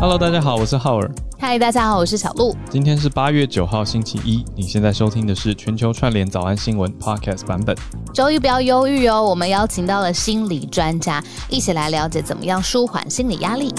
Hello，大家好，我是浩尔。嗨，大家好，我是小鹿。今天是八月九号，星期一。你现在收听的是全球串联早安新闻 Podcast 版本。周一不要忧郁哦，我们邀请到了心理专家，一起来了解怎么样舒缓心理压力。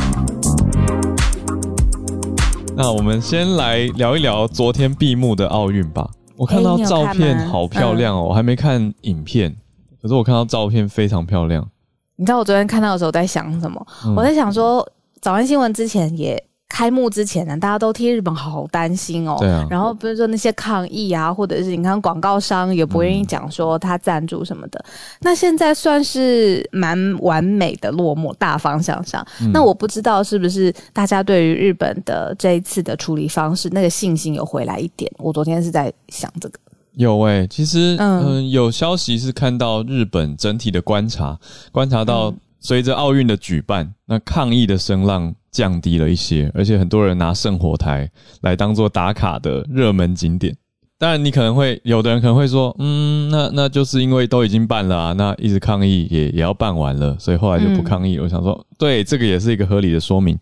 那我们先来聊一聊昨天闭幕的奥运吧。我看到照片好漂亮哦，嗯、我还没看影片，可是我看到照片非常漂亮。你知道我昨天看到的时候在想什么？嗯、我在想说。早安新闻之前也开幕之前呢，大家都替日本好担心哦。对啊。然后比如说那些抗议啊，或者是你看广告商也不愿意讲说他赞助什么的。嗯、那现在算是蛮完美的落幕，大方向上。嗯、那我不知道是不是大家对于日本的这一次的处理方式，那个信心有回来一点。我昨天是在想这个。有诶、欸，其实嗯、呃，有消息是看到日本整体的观察，观察到。随着奥运的举办，那抗议的声浪降低了一些，而且很多人拿圣火台来当做打卡的热门景点。当然，你可能会有的人可能会说，嗯，那那就是因为都已经办了啊，那一直抗议也也要办完了，所以后来就不抗议。嗯、我想说，对，这个也是一个合理的说明。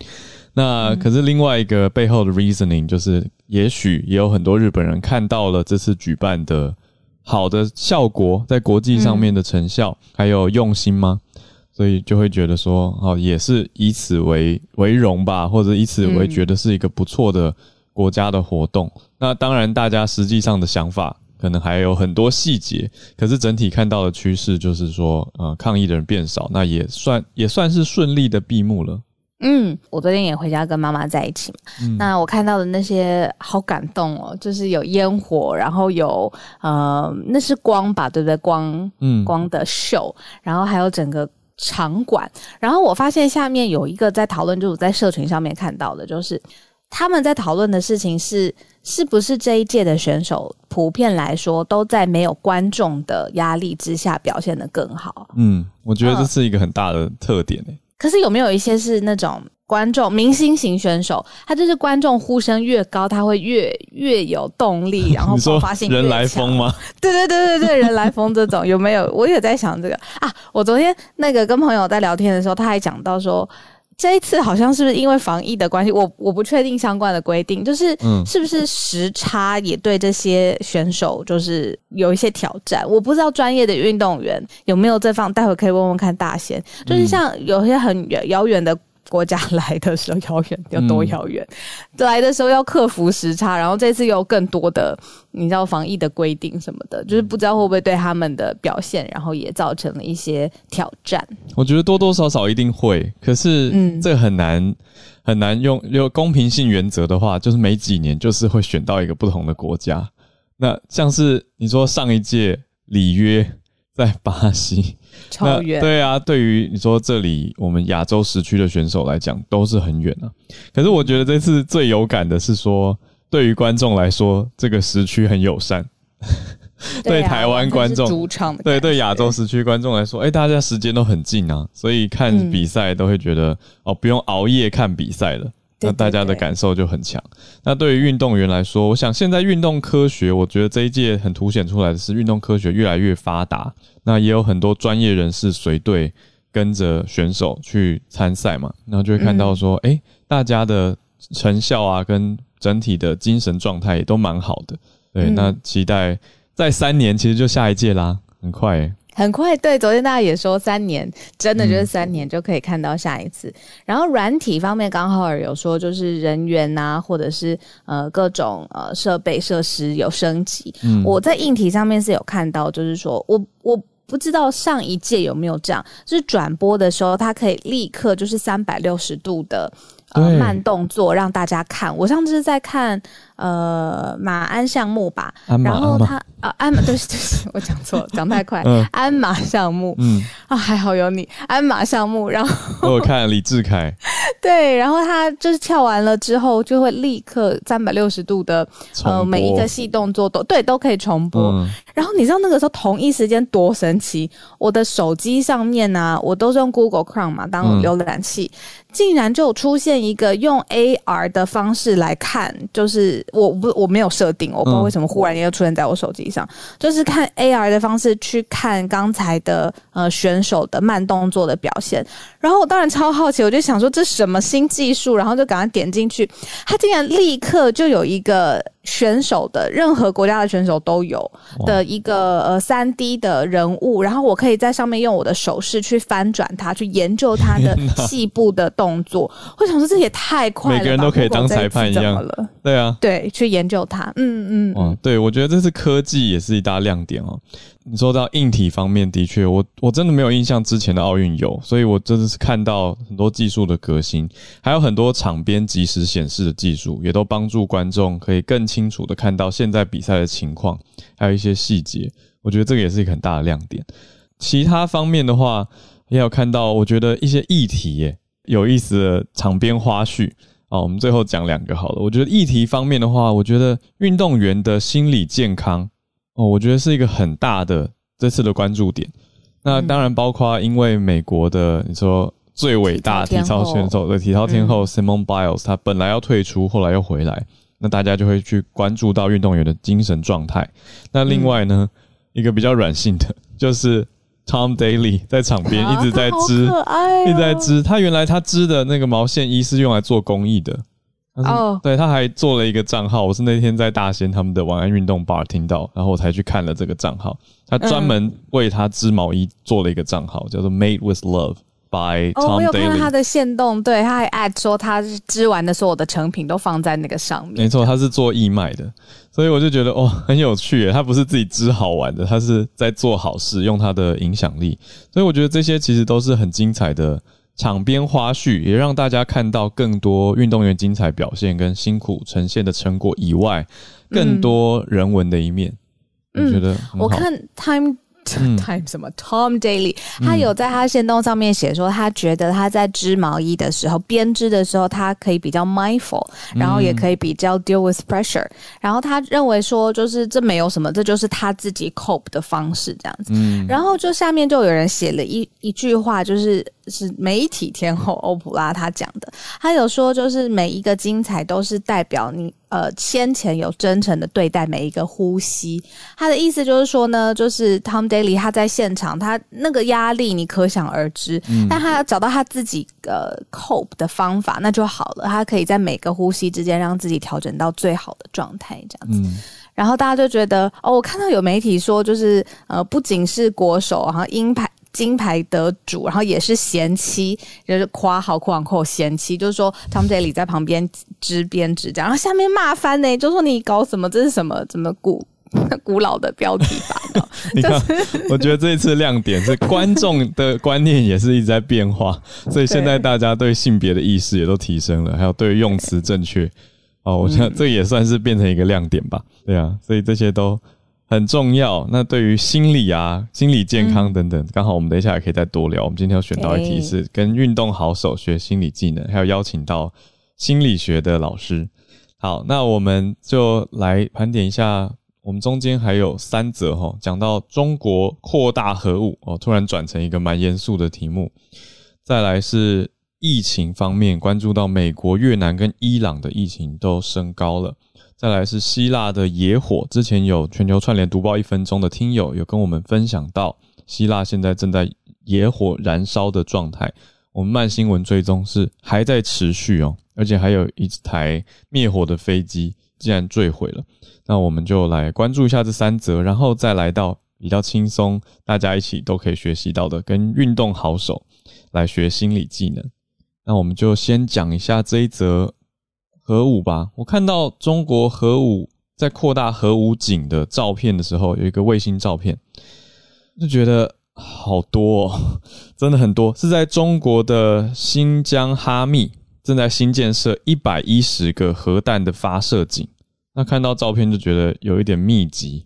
那可是另外一个背后的 reasoning 就是，也许也有很多日本人看到了这次举办的好的效果，在国际上面的成效，嗯、还有用心吗？所以就会觉得说，哦，也是以此为为荣吧，或者以此为觉得是一个不错的国家的活动。嗯、那当然，大家实际上的想法可能还有很多细节，可是整体看到的趋势就是说，呃，抗议的人变少，那也算也算是顺利的闭幕了。嗯，我昨天也回家跟妈妈在一起嘛，嗯、那我看到的那些好感动哦，就是有烟火，然后有呃，那是光吧，对不对？光，嗯，光的秀，然后还有整个。场馆，然后我发现下面有一个在讨论，就是我在社群上面看到的，就是他们在讨论的事情是，是不是这一届的选手普遍来说都在没有观众的压力之下表现得更好。嗯，我觉得这是一个很大的特点诶。嗯，可是有没有一些是那种？观众明星型选手，他就是观众呼声越高，他会越越有动力，然后爆发性。人来疯吗？对对对对对，人来疯这种有没有？我也在想这个啊。我昨天那个跟朋友在聊天的时候，他还讲到说，这一次好像是不是因为防疫的关系？我我不确定相关的规定，就是是不是时差也对这些选手就是有一些挑战？我不知道专业的运动员有没有这方，待会可以问问看大仙。就是像有些很遥远的。国家来的时候遥远有多遥远？嗯、来的时候要克服时差，然后这次有更多的你知道防疫的规定什么的，就是不知道会不会对他们的表现，然后也造成了一些挑战。我觉得多多少少一定会，可是嗯，这很难、嗯、很难用有公平性原则的话，就是每几年就是会选到一个不同的国家。那像是你说上一届里约在巴西。超远，对啊，对于你说这里我们亚洲时区的选手来讲都是很远啊。可是我觉得这次最有感的是说，对于观众来说，这个时区很友善。对台湾观众，对对亚洲时区观众来说，哎，大家时间都很近啊，所以看比赛都会觉得哦，不用熬夜看比赛了。那大家的感受就很强。那对于运动员来说，我想现在运动科学，我觉得这一届很凸显出来的是运动科学越来越发达。那也有很多专业人士随队跟着选手去参赛嘛，然后就会看到说，诶、嗯欸，大家的成效啊，跟整体的精神状态也都蛮好的。对，嗯、那期待在三年，其实就下一届啦，很快、欸。很快，对，昨天大家也说三年，真的就是三年就可以看到下一次。嗯、然后软体方面，刚好有说就是人员啊，或者是呃各种呃设备设施有升级。嗯，我在硬体上面是有看到，就是说我我不知道上一届有没有这样，就是转播的时候，它可以立刻就是三百六十度的呃慢动作让大家看。我上次是在看。呃，马鞍项目吧，然后他啊，鞍马，对不起，对不起，我讲错了，讲太快。嗯，鞍马项目，嗯啊，还好有你，鞍马项目。然后我看李志凯，对，然后他就是跳完了之后，就会立刻三百六十度的呃每一个细动作都对都可以重播。嗯、然后你知道那个时候同一时间多神奇？我的手机上面呢、啊，我都是用 Google Chrome 嘛当浏览器，嗯、竟然就出现一个用 AR 的方式来看，就是我不我没有设定，我不知道为什么忽然间又出现在我手机上，嗯、就是看 AR 的方式去看刚才的呃选手的慢动作的表现。然后我当然超好奇，我就想说这什么新技术，然后就赶快点进去，他竟然立刻就有一个。选手的任何国家的选手都有的一个呃三 D 的人物，然后我可以在上面用我的手势去翻转它，去研究它的细部的动作。我想说这也太快了，每个人都可以当裁判一样了。对啊，对，去研究它。嗯嗯。哦，对，我觉得这是科技也是一大亮点哦。你说到硬体方面，的确，我我真的没有印象之前的奥运有，所以我真的是看到很多技术的革新，还有很多场边即时显示的技术，也都帮助观众可以更清楚的看到现在比赛的情况，还有一些细节。我觉得这个也是一个很大的亮点。其他方面的话，也有看到，我觉得一些议题耶有意思的场边花絮啊。我们最后讲两个好了。我觉得议题方面的话，我觉得运动员的心理健康。哦，我觉得是一个很大的这次的关注点。那当然包括因为美国的你说最伟大体操选手的体操天后 Simone Biles，她本来要退出，后来又回来，那大家就会去关注到运动员的精神状态。那另外呢，一个比较软性的，就是 Tom Daley 在场边一直在织，一直在织。他原来他织的那个毛线衣是用来做公益的。哦，oh. 对，他还做了一个账号，我是那天在大仙他们的晚安运动 bar 听到，然后我才去看了这个账号。他专门为他织毛衣做了一个账号，嗯、叫做 Made with Love by Tom Daley。哦，我有看到他的线动，对，他还 add 说他织完的所有的成品都放在那个上面。没错，他是做义卖的，所以我就觉得哦，很有趣耶。他不是自己织好玩的，他是在做好事，用他的影响力。所以我觉得这些其实都是很精彩的。场边花絮也让大家看到更多运动员精彩表现跟辛苦呈现的成果以外，更多人文的一面。嗯、我觉得我看 Time。Time 什么？Tom Daley，他有在他线动上面写说，他觉得他在织毛衣的时候，编织的时候，他可以比较 mindful，然后也可以比较 deal with pressure。然后他认为说，就是这没有什么，这就是他自己 cope 的方式这样子。嗯，然后就下面就有人写了一一句话，就是是媒体天后欧普拉他讲的，他有说，就是每一个精彩都是代表你。呃，先前有真诚的对待每一个呼吸，他的意思就是说呢，就是 Tom Daley 他在现场，他那个压力你可想而知，嗯、但他要找到他自己呃 cope 的方法，那就好了。他可以在每个呼吸之间让自己调整到最好的状态，这样子。嗯、然后大家就觉得，哦，我看到有媒体说，就是呃，不仅是国手，然后银牌。金牌得主，然后也是贤妻，就是夸好括号贤妻，就是说 Tom Daley 在旁边织编织这样，然后下面骂翻呢，就说你搞什么？这是什么？怎么古 古老的标题吧？你看，我觉得这一次亮点是观众的观念也是一直在变化，所以现在大家对性别的意识也都提升了，还有对用词正确哦，我觉得这也算是变成一个亮点吧。对啊，所以这些都。很重要。那对于心理啊、心理健康等等，刚、嗯、好我们等一下也可以再多聊。我们今天要选到一题是跟运动好手学心理技能，还有邀请到心理学的老师。好，那我们就来盘点一下。我们中间还有三则哈，讲到中国扩大核武哦，突然转成一个蛮严肃的题目。再来是疫情方面，关注到美国、越南跟伊朗的疫情都升高了。再来是希腊的野火，之前有全球串联读报一分钟的听友有跟我们分享到，希腊现在正在野火燃烧的状态。我们慢新闻追踪是还在持续哦，而且还有一台灭火的飞机竟然坠毁了。那我们就来关注一下这三则，然后再来到比较轻松，大家一起都可以学习到的，跟运动好手来学心理技能。那我们就先讲一下这一则。核武吧，我看到中国核武在扩大核武井的照片的时候，有一个卫星照片，就觉得好多哦，真的很多，是在中国的新疆哈密正在新建设一百一十个核弹的发射井。那看到照片就觉得有一点密集。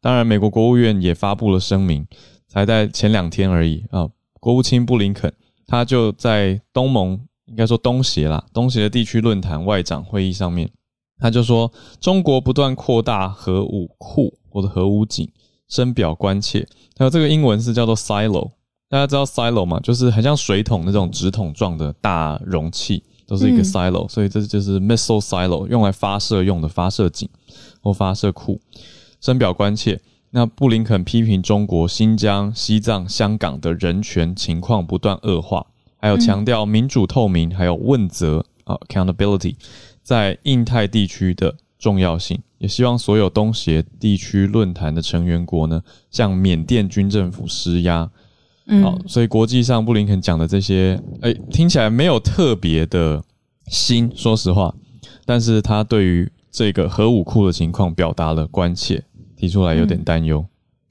当然，美国国务院也发布了声明，才在前两天而已啊。国务卿布林肯他就在东盟。应该说东协啦，东协的地区论坛外长会议上面，他就说中国不断扩大核武库或者核武井，深表关切。还有这个英文是叫做 silo 大家知道 silo 嘛，就是很像水桶那种直筒状的大容器，都是一个 silo，、嗯、所以这就是 missile silo，用来发射用的发射井或发射库。深表关切。那布林肯批评中国新疆、西藏、香港的人权情况不断恶化，还有强调民主透明，还有问责啊、嗯 uh,，accountability，在印太地区的重要性，也希望所有东协地区论坛的成员国呢，向缅甸军政府施压。嗯，好，所以国际上布林肯讲的这些，哎、欸，听起来没有特别的新，说实话，但是他对于这个核武库的情况表达了关切。提出来有点担忧。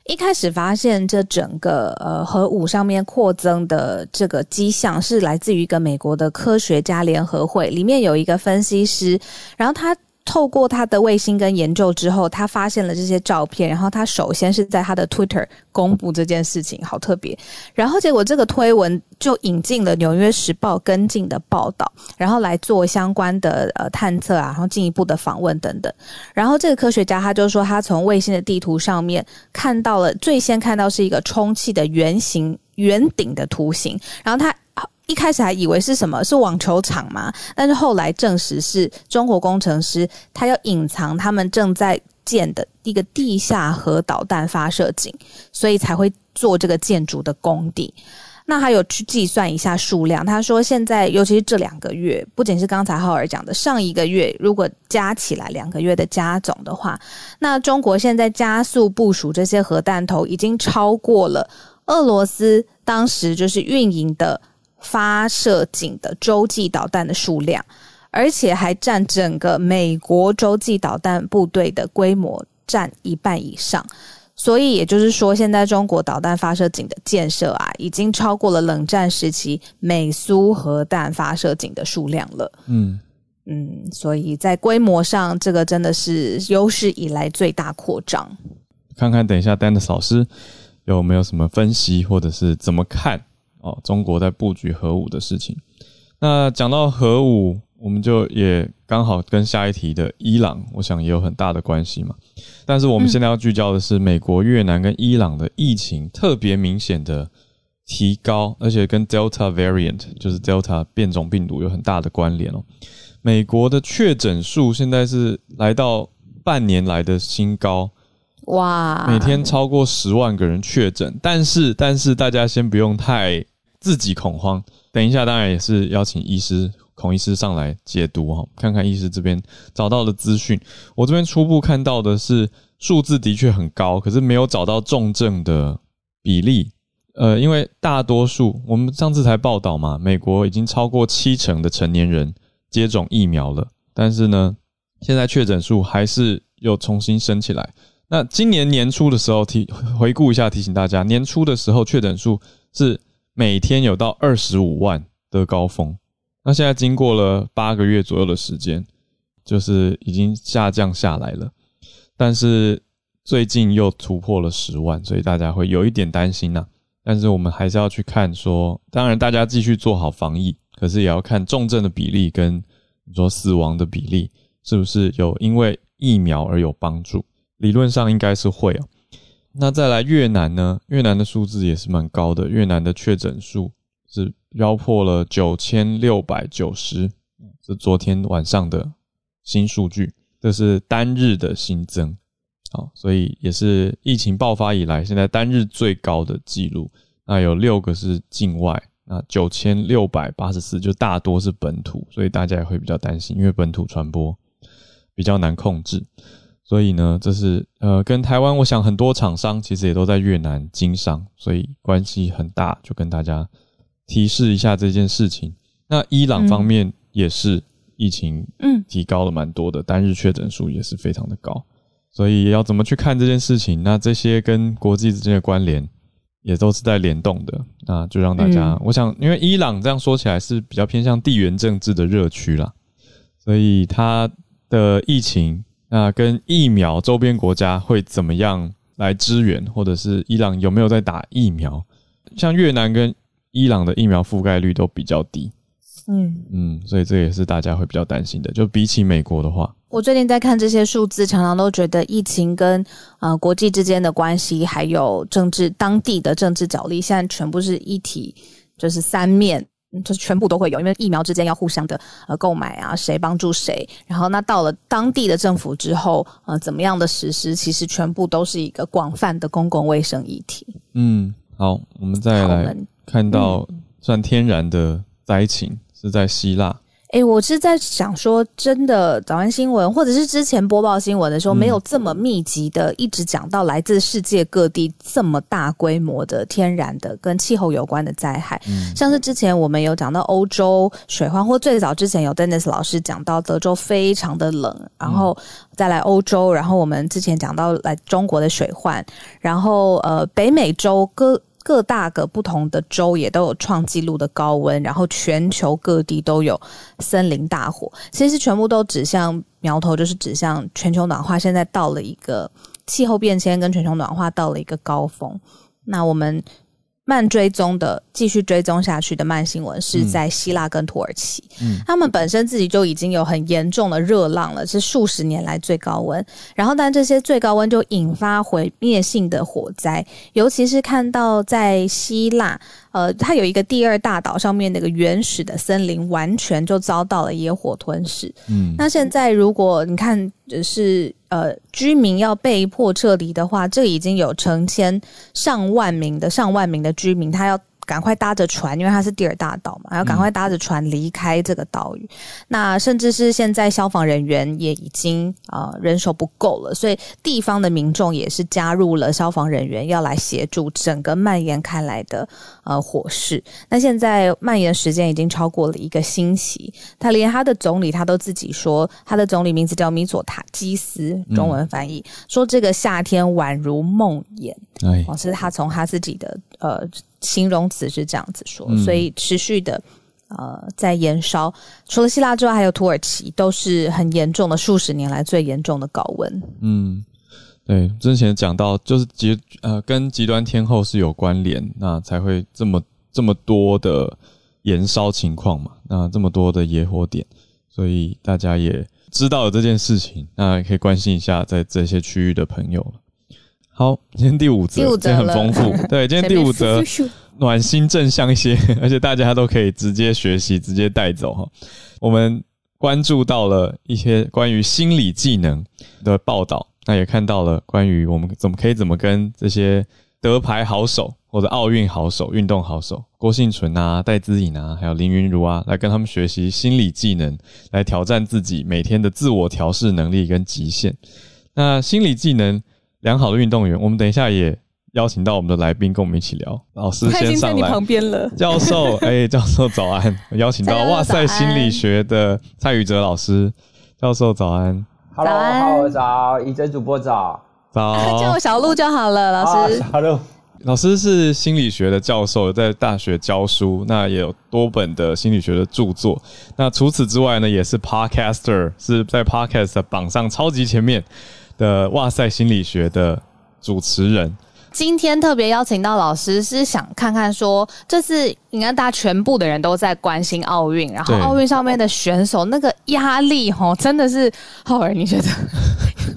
一开始发现这整个呃核武上面扩增的这个迹象，是来自于一个美国的科学家联合会，里面有一个分析师，然后他。透过他的卫星跟研究之后，他发现了这些照片，然后他首先是在他的 Twitter 公布这件事情，好特别。然后结果这个推文就引进了《纽约时报》跟进的报道，然后来做相关的呃探测啊，然后进一步的访问等等。然后这个科学家他就说，他从卫星的地图上面看到了，最先看到是一个充气的圆形圆顶的图形，然后他。一开始还以为是什么，是网球场嘛？但是后来证实是中国工程师，他要隐藏他们正在建的一个地下核导弹发射井，所以才会做这个建筑的工地。那还有去计算一下数量，他说现在尤其是这两个月，不仅是刚才浩尔讲的上一个月，如果加起来两个月的加总的话，那中国现在加速部署这些核弹头，已经超过了俄罗斯当时就是运营的。发射井的洲际导弹的数量，而且还占整个美国洲际导弹部队的规模占一半以上，所以也就是说，现在中国导弹发射井的建设啊，已经超过了冷战时期美苏核弹发射井的数量了。嗯嗯，所以在规模上，这个真的是有史以来最大扩张。看看等一下，Dennis 老师有没有什么分析，或者是怎么看？哦，中国在布局核武的事情。那讲到核武，我们就也刚好跟下一题的伊朗，我想也有很大的关系嘛。但是我们现在要聚焦的是美国、越南跟伊朗的疫情特别明显的提高，而且跟 Delta variant 就是 Delta 变种病毒有很大的关联哦。美国的确诊数现在是来到半年来的新高。哇！每天超过十万个人确诊，但是但是大家先不用太自己恐慌。等一下，当然也是邀请医师孔医师上来解读哈，看看医师这边找到的资讯。我这边初步看到的是数字的确很高，可是没有找到重症的比例。呃，因为大多数我们上次才报道嘛，美国已经超过七成的成年人接种疫苗了，但是呢，现在确诊数还是又重新升起来。那今年年初的时候提回顾一下，提醒大家，年初的时候确诊数是每天有到二十五万的高峰。那现在经过了八个月左右的时间，就是已经下降下来了。但是最近又突破了十万，所以大家会有一点担心呐。但是我们还是要去看说，当然大家继续做好防疫，可是也要看重症的比例跟你说死亡的比例是不是有因为疫苗而有帮助。理论上应该是会啊，那再来越南呢？越南的数字也是蛮高的，越南的确诊数是飙破了九千六百九十，是昨天晚上的新数据，这是单日的新增，好，所以也是疫情爆发以来现在单日最高的记录。那有六个是境外，那九千六百八十四就大多是本土，所以大家也会比较担心，因为本土传播比较难控制。所以呢，这是呃，跟台湾，我想很多厂商其实也都在越南经商，所以关系很大。就跟大家提示一下这件事情。那伊朗方面也是疫情嗯提高了蛮多的，单日确诊数也是非常的高。所以要怎么去看这件事情？那这些跟国际之间的关联也都是在联动的。那就让大家，嗯、我想，因为伊朗这样说起来是比较偏向地缘政治的热区啦，所以它的疫情。那跟疫苗周边国家会怎么样来支援，或者是伊朗有没有在打疫苗？像越南跟伊朗的疫苗覆盖率都比较低，嗯嗯，所以这也是大家会比较担心的。就比起美国的话，我最近在看这些数字，常常都觉得疫情跟呃国际之间的关系，还有政治当地的政治角力，现在全部是一体，就是三面，就是全部都会有，因为疫苗之间要互相的呃购买啊，谁帮助谁，然后那到了当地的政府之后，呃，怎么样的实施，其实全部都是一个广泛的公共卫生议题。嗯，好，我们再来看到算天然的灾情，嗯、是在希腊。诶，我是在想说，真的早安新闻，或者是之前播报新闻的时候，没有这么密集的一直讲到来自世界各地这么大规模的天然的跟气候有关的灾害。嗯，像是之前我们有讲到欧洲水患，或最早之前有 Dennis 老师讲到德州非常的冷，然后再来欧洲，然后我们之前讲到来中国的水患，然后呃北美洲各。各大个不同的州也都有创纪录的高温，然后全球各地都有森林大火，其实全部都指向苗头，就是指向全球暖化，现在到了一个气候变迁跟全球暖化到了一个高峰。那我们。慢追踪的，继续追踪下去的慢新闻是在希腊跟土耳其，嗯，他们本身自己就已经有很严重的热浪了，是数十年来最高温。然后，但这些最高温就引发毁灭性的火灾，尤其是看到在希腊。呃，它有一个第二大岛上面那个原始的森林，完全就遭到了野火吞噬。嗯，那现在如果你看，是呃居民要被迫撤离的话，这已经有成千上万名的上万名的居民，他要。赶快搭着船，因为它是第二大岛嘛，要赶快搭着船离开这个岛屿。那甚至是现在消防人员也已经啊、呃、人手不够了，所以地方的民众也是加入了消防人员，要来协助整个蔓延开来的呃火势。那现在蔓延时间已经超过了一个星期，他连他的总理他都自己说，他的总理名字叫米佐塔基斯，中文翻译、说这个夏天宛如梦魇。哎，哦，是他从他自己的呃。形容词是这样子说，所以持续的呃在延烧。除了希腊之外，还有土耳其，都是很严重的，数十年来最严重的高温。嗯，对，之前讲到就是极呃跟极端天候是有关联，那才会这么这么多的延烧情况嘛，那这么多的野火点，所以大家也知道了这件事情，那也可以关心一下在这些区域的朋友。好，今天第五则，今天很丰富。对，今天第五则暖心正向一些，而且大家都可以直接学习，直接带走哈。我们关注到了一些关于心理技能的报道，那也看到了关于我们怎么可以怎么跟这些德牌好手或者奥运好手、运动好手郭幸存啊、戴资颖啊，还有林云如啊，来跟他们学习心理技能，来挑战自己每天的自我调试能力跟极限。那心理技能。良好的运动员，我们等一下也邀请到我们的来宾跟我们一起聊。老师先上来，在你旁边了。教授，哎、欸，教授早安！邀请到哇塞心理学的蔡宇哲老师，教授早安。Hello，早，宇哲主播早，早，叫我小鹿就好了。老师，小鹿，老师是心理学的教授，在大学教书，那也有多本的心理学的著作。那除此之外呢，也是 Podcaster，是在 Podcast 的榜上超级前面。的哇塞心理学的主持人，今天特别邀请到老师，是想看看说，这次你看大家全部的人都在关心奥运，然后奥运上面的选手那个压力吼，真的是浩尔，你觉得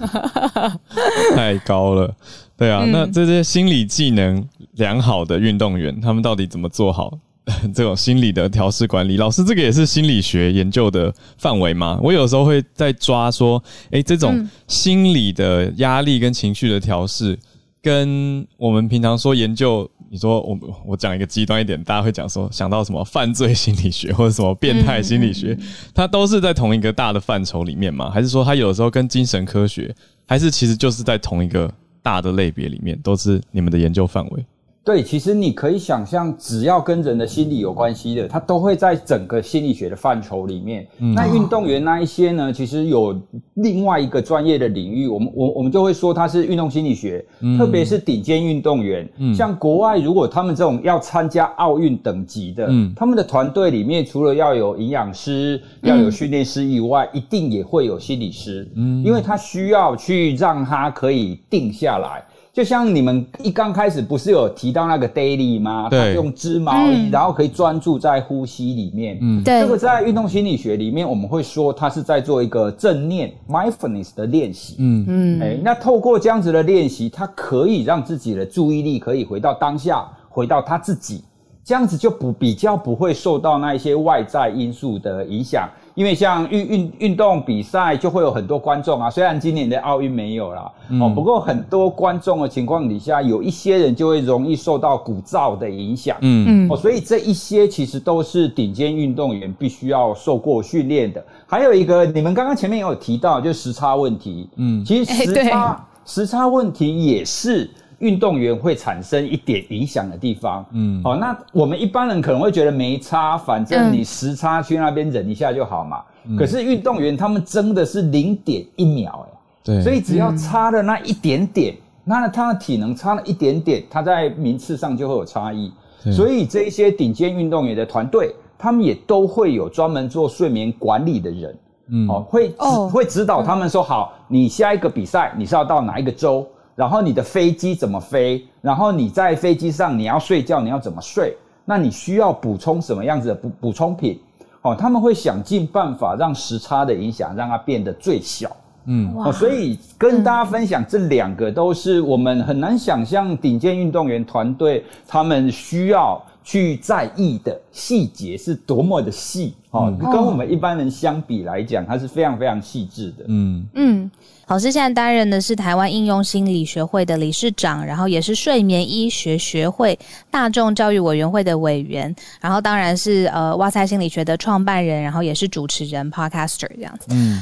太高了？对啊，嗯、那这些心理技能良好的运动员，他们到底怎么做好？这种心理的调试管理，老师，这个也是心理学研究的范围吗？我有时候会在抓说，诶，这种心理的压力跟情绪的调试，跟我们平常说研究，你说我我讲一个极端一点，大家会讲说想到什么犯罪心理学或者什么变态心理学，它都是在同一个大的范畴里面吗？还是说它有时候跟精神科学，还是其实就是在同一个大的类别里面，都是你们的研究范围？对，其实你可以想象，只要跟人的心理有关系的，它都会在整个心理学的范畴里面。嗯、那运动员那一些呢，其实有另外一个专业的领域，我们我我们就会说它是运动心理学，嗯、特别是顶尖运动员。嗯、像国外，如果他们这种要参加奥运等级的，嗯、他们的团队里面除了要有营养师、要有训练师以外，嗯、一定也会有心理师，嗯，因为他需要去让他可以定下来。就像你们一刚开始不是有提到那个 daily 吗？对，用织毛衣，嗯、然后可以专注在呼吸里面。嗯，对。这个在运动心理学里面，我们会说它是在做一个正念 mindfulness 的练习。嗯嗯。哎，那透过这样子的练习，它可以让自己的注意力可以回到当下，回到他自己，这样子就不比较不会受到那一些外在因素的影响。因为像运运运动比赛就会有很多观众啊，虽然今年的奥运没有啦，嗯、哦，不过很多观众的情况底下，有一些人就会容易受到鼓噪的影响，嗯。嗯，哦，所以这一些其实都是顶尖运动员必须要受过训练的。还有一个，你们刚刚前面也有提到，就是时差问题，嗯，其实时差、欸、时差问题也是。运动员会产生一点影响的地方，嗯，好，那我们一般人可能会觉得没差，反正你时差去那边忍一下就好嘛。嗯、可是运动员他们争的是零点一秒，哎，对，所以只要差了那一点点，嗯、那他的体能差了一点点，他在名次上就会有差异。所以这一些顶尖运动员的团队，他们也都会有专门做睡眠管理的人，嗯，哦，会哦。会指导他们说，好，你下一个比赛你是要到哪一个州？然后你的飞机怎么飞？然后你在飞机上你要睡觉，你要怎么睡？那你需要补充什么样子的补补充品？哦，他们会想尽办法让时差的影响让它变得最小。嗯，所以跟大家分享这两个都是我们很难想象顶尖运动员团队他们需要去在意的细节是多么的细。哦，跟我们一般人相比来讲，它是非常非常细致的。嗯嗯。老师现在担任的是台湾应用心理学会的理事长，然后也是睡眠医学学会大众教育委员会的委员，然后当然是呃哇塞心理学的创办人，然后也是主持人 Podcaster 这样子。嗯，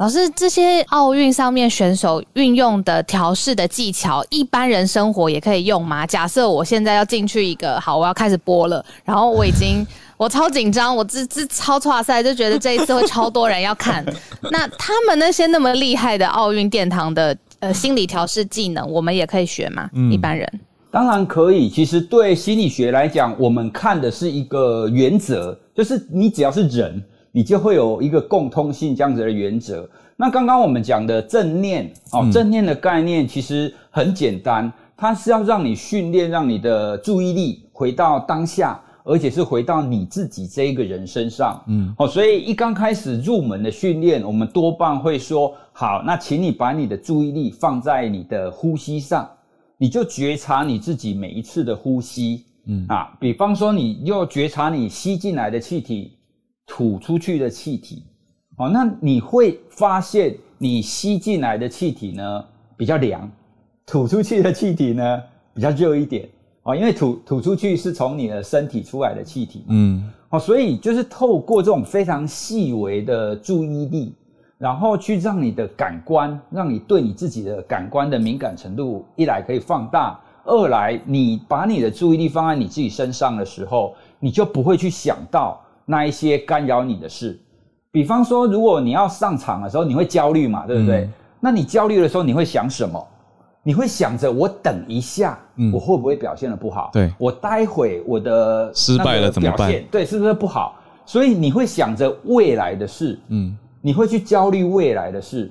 老师，这些奥运上面选手运用的调试的技巧，一般人生活也可以用吗？假设我现在要进去一个，好，我要开始播了，然后我已经。我超紧张，我这这超挫赛，就觉得这一次会超多人要看。那他们那些那么厉害的奥运殿堂的呃心理调试技能，我们也可以学吗？嗯、一般人当然可以。其实对心理学来讲，我们看的是一个原则，就是你只要是人，你就会有一个共通性这样子的原则。那刚刚我们讲的正念哦，正念的概念其实很简单，它是要让你训练，让你的注意力回到当下。而且是回到你自己这一个人身上，嗯，哦，所以一刚开始入门的训练，我们多半会说，好，那请你把你的注意力放在你的呼吸上，你就觉察你自己每一次的呼吸，嗯啊，比方说你又觉察你吸进来的气体，吐出去的气体，哦，那你会发现你吸进来的气体呢比较凉，吐出去的气体呢比较热一点。哦，因为吐吐出去是从你的身体出来的气体，嗯，哦，所以就是透过这种非常细微的注意力，然后去让你的感官，让你对你自己的感官的敏感程度，一来可以放大，二来你把你的注意力放在你自己身上的时候，你就不会去想到那一些干扰你的事。比方说，如果你要上场的时候，你会焦虑嘛，对不对？嗯，那你焦虑的时候，你会想什么？你会想着我等一下，我会不会表现的不好？对，我待会我的失败了怎么办？对，是不是不好？所以你会想着未来的事，嗯，你会去焦虑未来的事。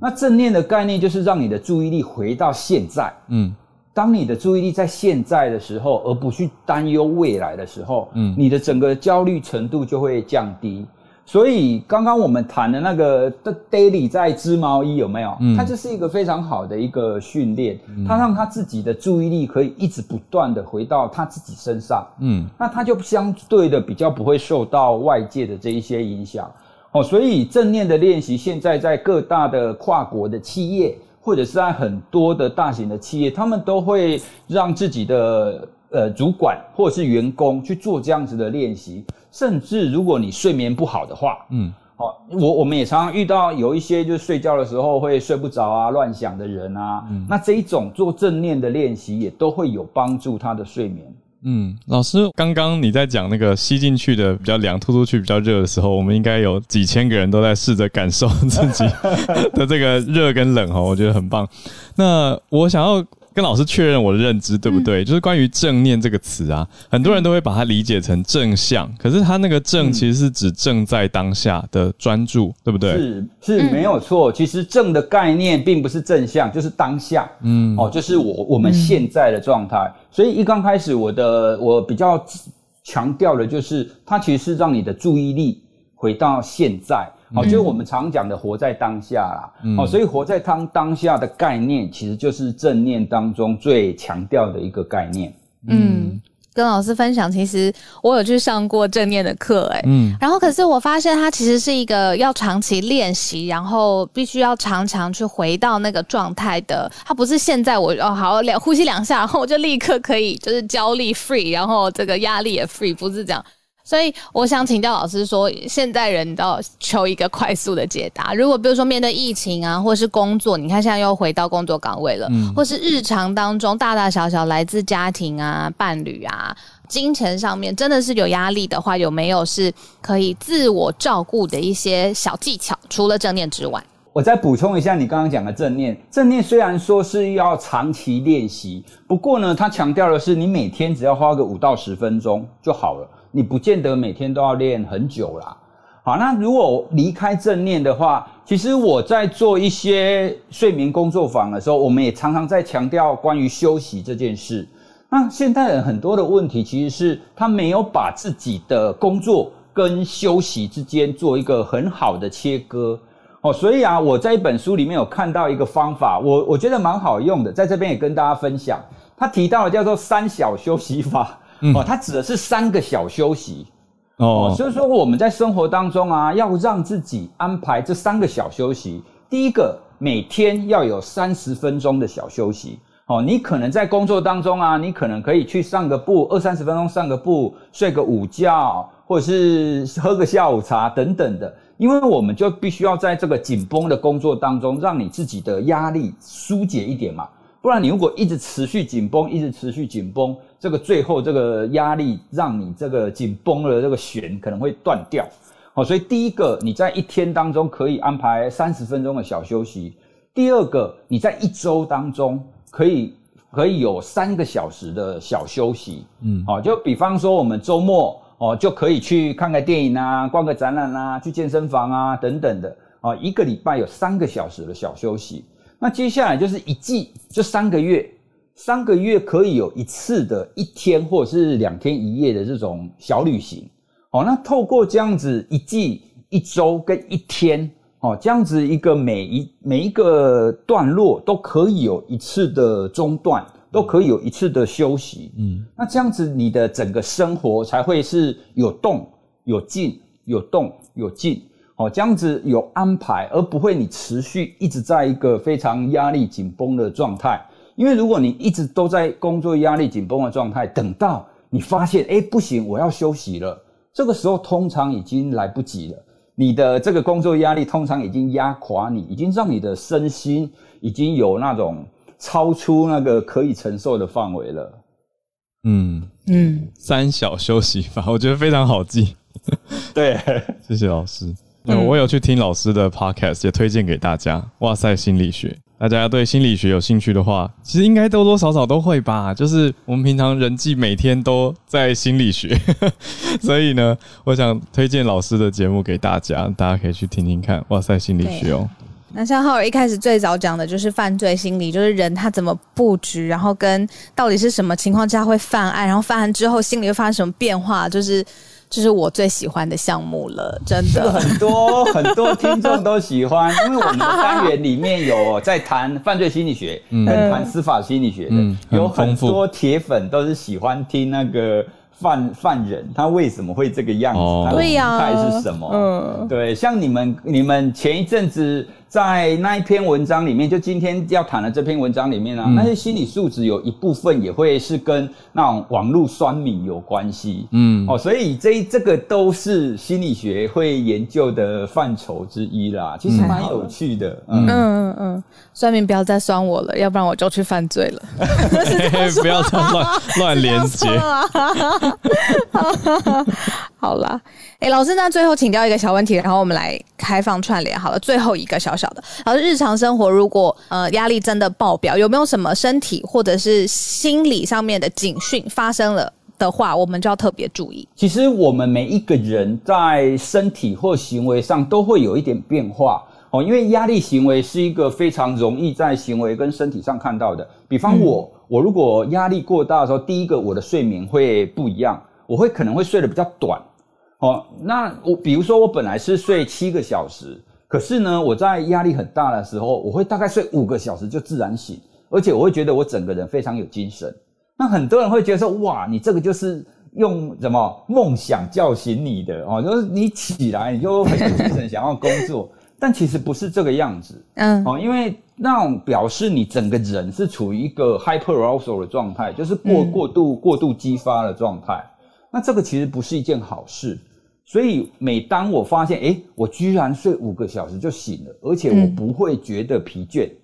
那正念的概念就是让你的注意力回到现在，嗯，当你的注意力在现在的时候，而不去担忧未来的时候，嗯，你的整个焦虑程度就会降低。所以刚刚我们谈的那个的 daily 在织毛衣有没有？嗯，它就是一个非常好的一个训练，它让他自己的注意力可以一直不断的回到他自己身上。嗯，那他就相对的比较不会受到外界的这一些影响。哦，所以正念的练习现在在各大的跨国的企业，或者是在很多的大型的企业，他们都会让自己的呃主管或者是员工去做这样子的练习。甚至如果你睡眠不好的话，嗯，好，我我们也常常遇到有一些就是睡觉的时候会睡不着啊、乱想的人啊，嗯，那这一种做正念的练习也都会有帮助他的睡眠。嗯，老师，刚刚你在讲那个吸进去的比较凉，吐出去比较热的时候，我们应该有几千个人都在试着感受自己的这个热跟冷哦，我觉得很棒。那我想要。跟老师确认我的认知对不对？嗯、就是关于正念这个词啊，很多人都会把它理解成正向，可是它那个正其实是指正在当下的专注，嗯、对不对？是是没有错。其实正的概念并不是正向，就是当下。嗯，哦，就是我我们现在的状态。嗯、所以一刚开始，我的我比较强调的就是，它其实是让你的注意力回到现在。好，就是我们常讲的活在当下啦。嗯、哦，所以活在当当下的概念，其实就是正念当中最强调的一个概念。嗯，跟老师分享，其实我有去上过正念的课，诶嗯，然后可是我发现它其实是一个要长期练习，然后必须要常常去回到那个状态的。它不是现在我哦好两呼吸两下，然后我就立刻可以就是焦虑 free，然后这个压力也 free，不是这样。所以我想请教老师说，现在人都要求一个快速的解答。如果比如说面对疫情啊，或是工作，你看现在又回到工作岗位了，嗯，或是日常当中大大小小来自家庭啊、伴侣啊、金钱上面，真的是有压力的话，有没有是可以自我照顾的一些小技巧？除了正念之外，我再补充一下你刚刚讲的正念。正念虽然说是要长期练习，不过呢，它强调的是你每天只要花个五到十分钟就好了。你不见得每天都要练很久啦。好，那如果离开正念的话，其实我在做一些睡眠工作坊的时候，我们也常常在强调关于休息这件事。那现代人很多的问题，其实是他没有把自己的工作跟休息之间做一个很好的切割。哦，所以啊，我在一本书里面有看到一个方法，我我觉得蛮好用的，在这边也跟大家分享。他提到的叫做三小休息法。哦，它指的是三个小休息哦，所以说我们在生活当中啊，要让自己安排这三个小休息。第一个，每天要有三十分钟的小休息。哦，你可能在工作当中啊，你可能可以去上个步，二三十分钟上个步，睡个午觉，或者是喝个下午茶等等的。因为我们就必须要在这个紧绷的工作当中，让你自己的压力疏解一点嘛。不然你如果一直持续紧绷，一直持续紧绷，这个最后这个压力让你这个紧绷的这个弦可能会断掉。好，所以第一个你在一天当中可以安排三十分钟的小休息。第二个你在一周当中可以可以有三个小时的小休息。嗯，好，就比方说我们周末哦就可以去看个电影啊，逛个展览啊，去健身房啊等等的。啊，一个礼拜有三个小时的小休息。那接下来就是一季，就三个月，三个月可以有一次的一天或者是两天一夜的这种小旅行。哦，那透过这样子一季、一周跟一天，哦，这样子一个每一每一个段落都可以有一次的中断，都可以有一次的休息。嗯，那这样子你的整个生活才会是有动有静，有动有静。哦，这样子有安排，而不会你持续一直在一个非常压力紧绷的状态。因为如果你一直都在工作压力紧绷的状态，等到你发现，哎，不行，我要休息了，这个时候通常已经来不及了。你的这个工作压力通常已经压垮你，已经让你的身心已经有那种超出那个可以承受的范围了。嗯嗯，三小休息法，我觉得非常好记。对，谢谢老师。嗯，我有去听老师的 podcast，也推荐给大家。哇塞，心理学，大家对心理学有兴趣的话，其实应该多多少少都会吧。就是我们平常人际每天都在心理学，所以呢，我想推荐老师的节目给大家，大家可以去听听看。哇塞，心理学哦。那像浩尔一开始最早讲的就是犯罪心理，就是人他怎么布局，然后跟到底是什么情况下会犯案，然后犯案之后心里会发生什么变化，就是。这是我最喜欢的项目了，真的。很多很多听众都喜欢，因为我们的单元里面有在谈犯罪心理学，嗯，谈司法心理学的，嗯，有很多铁粉都是喜欢听那个。犯犯人他为什么会这个样子？哦、他的心态是什么？嗯，对，像你们你们前一阵子在那一篇文章里面，就今天要谈的这篇文章里面啊，嗯、那些心理素质有一部分也会是跟那种网络酸民有关系。嗯，哦，所以这这个都是心理学会研究的范畴之一啦。其实蛮有趣的。嗯嗯嗯，酸民不要再酸我了，要不然我就去犯罪了。不要再乱乱连接。好啦，诶、哎，老师，那最后请教一个小问题，然后我们来开放串联好了。最后一个小小的，老师，日常生活如果呃压力真的爆表，有没有什么身体或者是心理上面的警讯发生了的话，我们就要特别注意？其实我们每一个人在身体或行为上都会有一点变化哦，因为压力行为是一个非常容易在行为跟身体上看到的。比方我，嗯、我如果压力过大的时候，第一个我的睡眠会不一样，我会可能会睡得比较短。哦，那我比如说我本来是睡七个小时，可是呢，我在压力很大的时候，我会大概睡五个小时就自然醒，而且我会觉得我整个人非常有精神。那很多人会觉得说，哇，你这个就是用什么梦想叫醒你的哦，就是你起来你就很有精神，想要工作，但其实不是这个样子，嗯，哦，因为那种表示你整个人是处于一个 hyperarousal 的状态，就是过过度过度激发的状态，那这个其实不是一件好事。所以，每当我发现，诶，我居然睡五个小时就醒了，而且我不会觉得疲倦，嗯、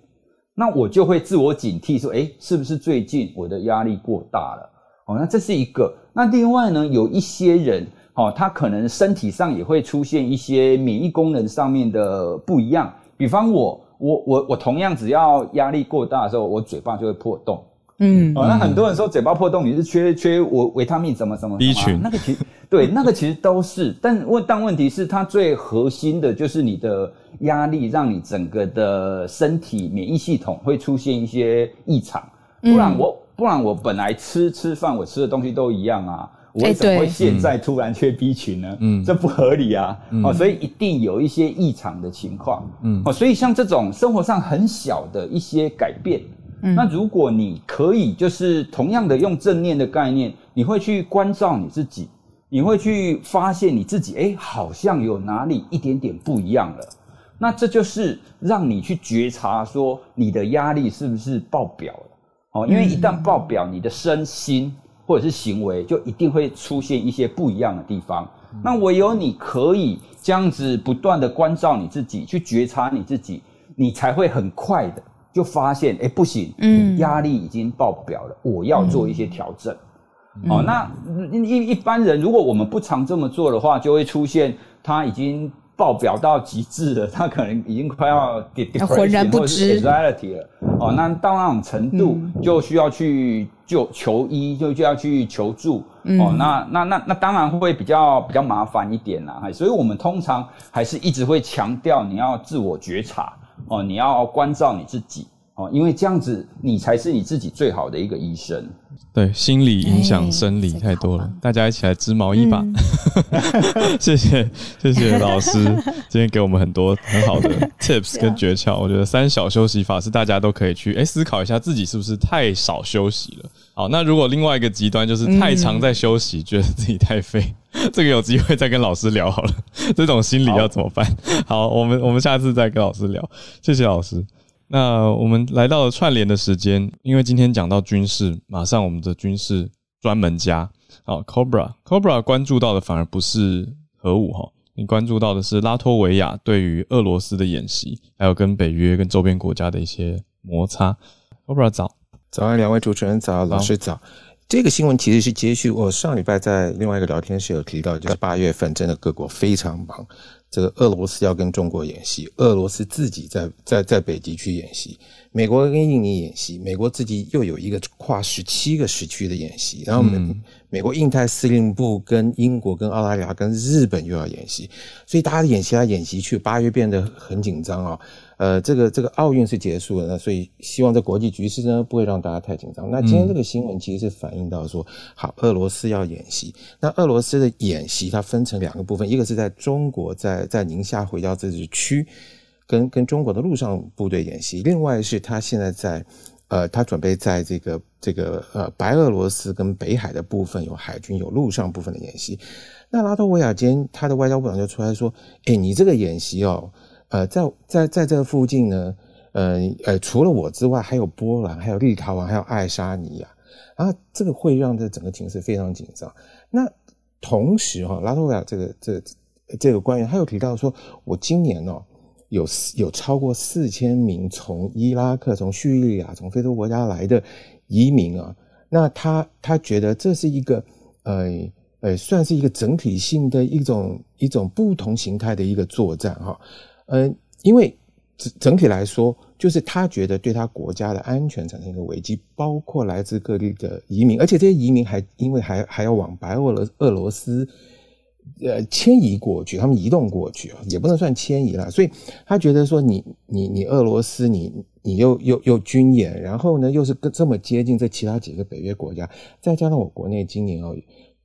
那我就会自我警惕说，诶，是不是最近我的压力过大了？哦，那这是一个。那另外呢，有一些人，哦，他可能身体上也会出现一些免疫功能上面的不一样。比方我，我，我，我同样只要压力过大的时候，我嘴巴就会破洞。嗯，哦，那很多人说嘴巴破洞，你是缺缺维维他命什么什么？B 群，那个其实对，那个其实都是，但问但问题是，它最核心的就是你的压力，让你整个的身体免疫系统会出现一些异常，不然我不然我本来吃吃饭我吃的东西都一样啊，我为什么会现在突然缺 B 群呢？嗯，这不合理啊，哦，所以一定有一些异常的情况，嗯，哦，所以像这种生活上很小的一些改变。嗯、那如果你可以，就是同样的用正念的概念，你会去关照你自己，你会去发现你自己，哎，好像有哪里一点点不一样了。那这就是让你去觉察，说你的压力是不是爆表了？哦，因为一旦爆表，你的身心或者是行为就一定会出现一些不一样的地方。那唯有你可以这样子不断的关照你自己，去觉察你自己，你才会很快的。就发现，哎，不行，嗯，压力已经爆表了，我要做一些调整。嗯、哦，那一一般人，如果我们不常这么做的话，就会出现他已经爆表到极致了，他可能已经快要 depression 浑然不知 anxiety 了。哦，那到那种程度，就需要去就求医，就就要去求助。嗯、哦，那那那那当然会比较比较麻烦一点啦。所以我们通常还是一直会强调你要自我觉察。哦，你要关照你自己。哦，因为这样子你才是你自己最好的一个医生。对，心理影响生理太多了，大家一起来织毛衣吧。嗯、谢谢谢谢 老师，今天给我们很多很好的 tips 跟诀窍。我觉得三小休息法是大家都可以去诶思考一下自己是不是太少休息了。好，那如果另外一个极端就是太常在休息，嗯、觉得自己太废，这个有机会再跟老师聊好了。这种心理要怎么办？好，好，我们我们下次再跟老师聊。谢谢老师。那我们来到了串联的时间，因为今天讲到军事，马上我们的军事专门家啊，Cobra Cobra 关注到的反而不是核武哈，你关注到的是拉脱维亚对于俄罗斯的演习，还有跟北约跟周边国家的一些摩擦。Cobra 早，早安，两位主持人早，老师早。这个新闻其实是接续我上礼拜在另外一个聊天室有提到，就是八月份真的各国非常忙。这个俄罗斯要跟中国演习，俄罗斯自己在在在北极区演习，美国跟印尼演习，美国自己又有一个跨十七个时区的演习，然后美、嗯、美国印太司令部跟英国跟澳大利亚跟日本又要演习，所以大家演习来演习去，八月变得很紧张啊、哦。呃，这个这个奥运是结束了，那所以希望这国际局势呢不会让大家太紧张。那今天这个新闻其实是反映到说，好，俄罗斯要演习。那俄罗斯的演习它分成两个部分，一个是在中国在在宁夏回教自治区跟跟中国的陆上部队演习，另外是他现在在呃，他准备在这个这个呃白俄罗斯跟北海的部分有海军有陆上部分的演习。那拉脱维亚今天他的外交部长就出来说，哎，你这个演习哦。呃，在在在这附近呢，呃呃，除了我之外，还有波兰，还有立陶宛，还有爱沙尼亚，啊这个会让这整个情势非常紧张。那同时哈，拉脱维亚这个这个、这个官员他又提到说，我今年哦有有超过四千名从伊拉克、从叙利亚、从非洲国家来的移民啊，那他他觉得这是一个呃呃，算是一个整体性的一种一种不同形态的一个作战哈。呃，因为整整体来说，就是他觉得对他国家的安全产生一个危机，包括来自各地的移民，而且这些移民还因为还还要往白俄罗俄罗斯。呃，迁移过去，他们移动过去啊，也不能算迁移了。所以他觉得说你，你你你俄罗斯，你你又又又军演，然后呢又是跟这么接近这其他几个北约国家，再加上我国内今年哦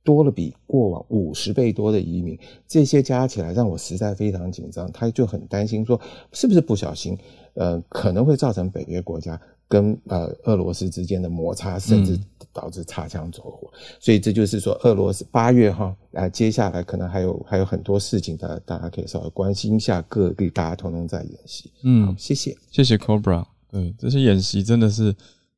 多了比过往五十倍多的移民，这些加起来让我实在非常紧张。他就很担心说，是不是不小心，呃，可能会造成北约国家。跟呃俄罗斯之间的摩擦，甚至导致擦枪走火，嗯、所以这就是说，俄罗斯八月哈，啊，接下来可能还有还有很多事情，大家大家可以稍微关心一下，各地大家通通在演习。嗯，谢谢，谢谢 Cobra。对，这些演习真的是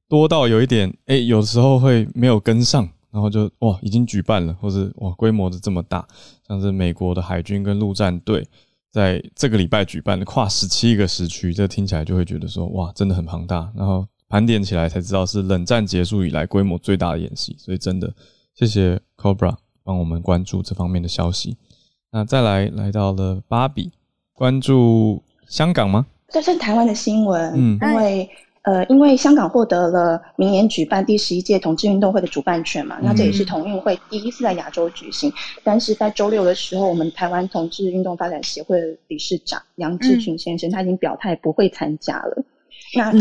多到有一点，哎，有时候会没有跟上，然后就哇，已经举办了，或是哇，规模的这么大，像是美国的海军跟陆战队。在这个礼拜举办的跨十七个时区，这听起来就会觉得说哇，真的很庞大。然后盘点起来才知道是冷战结束以来规模最大的演习，所以真的谢谢 Cobra 帮我们关注这方面的消息。那再来来到了芭比，关注香港吗？这是台湾的新闻，嗯，因为。呃，因为香港获得了明年举办第十一届同志运动会的主办权嘛，那这也是同运会第一次在亚洲举行。但是在周六的时候，我们台湾同志运动发展协会的理事长杨志群先生他已经表态不会参加了。那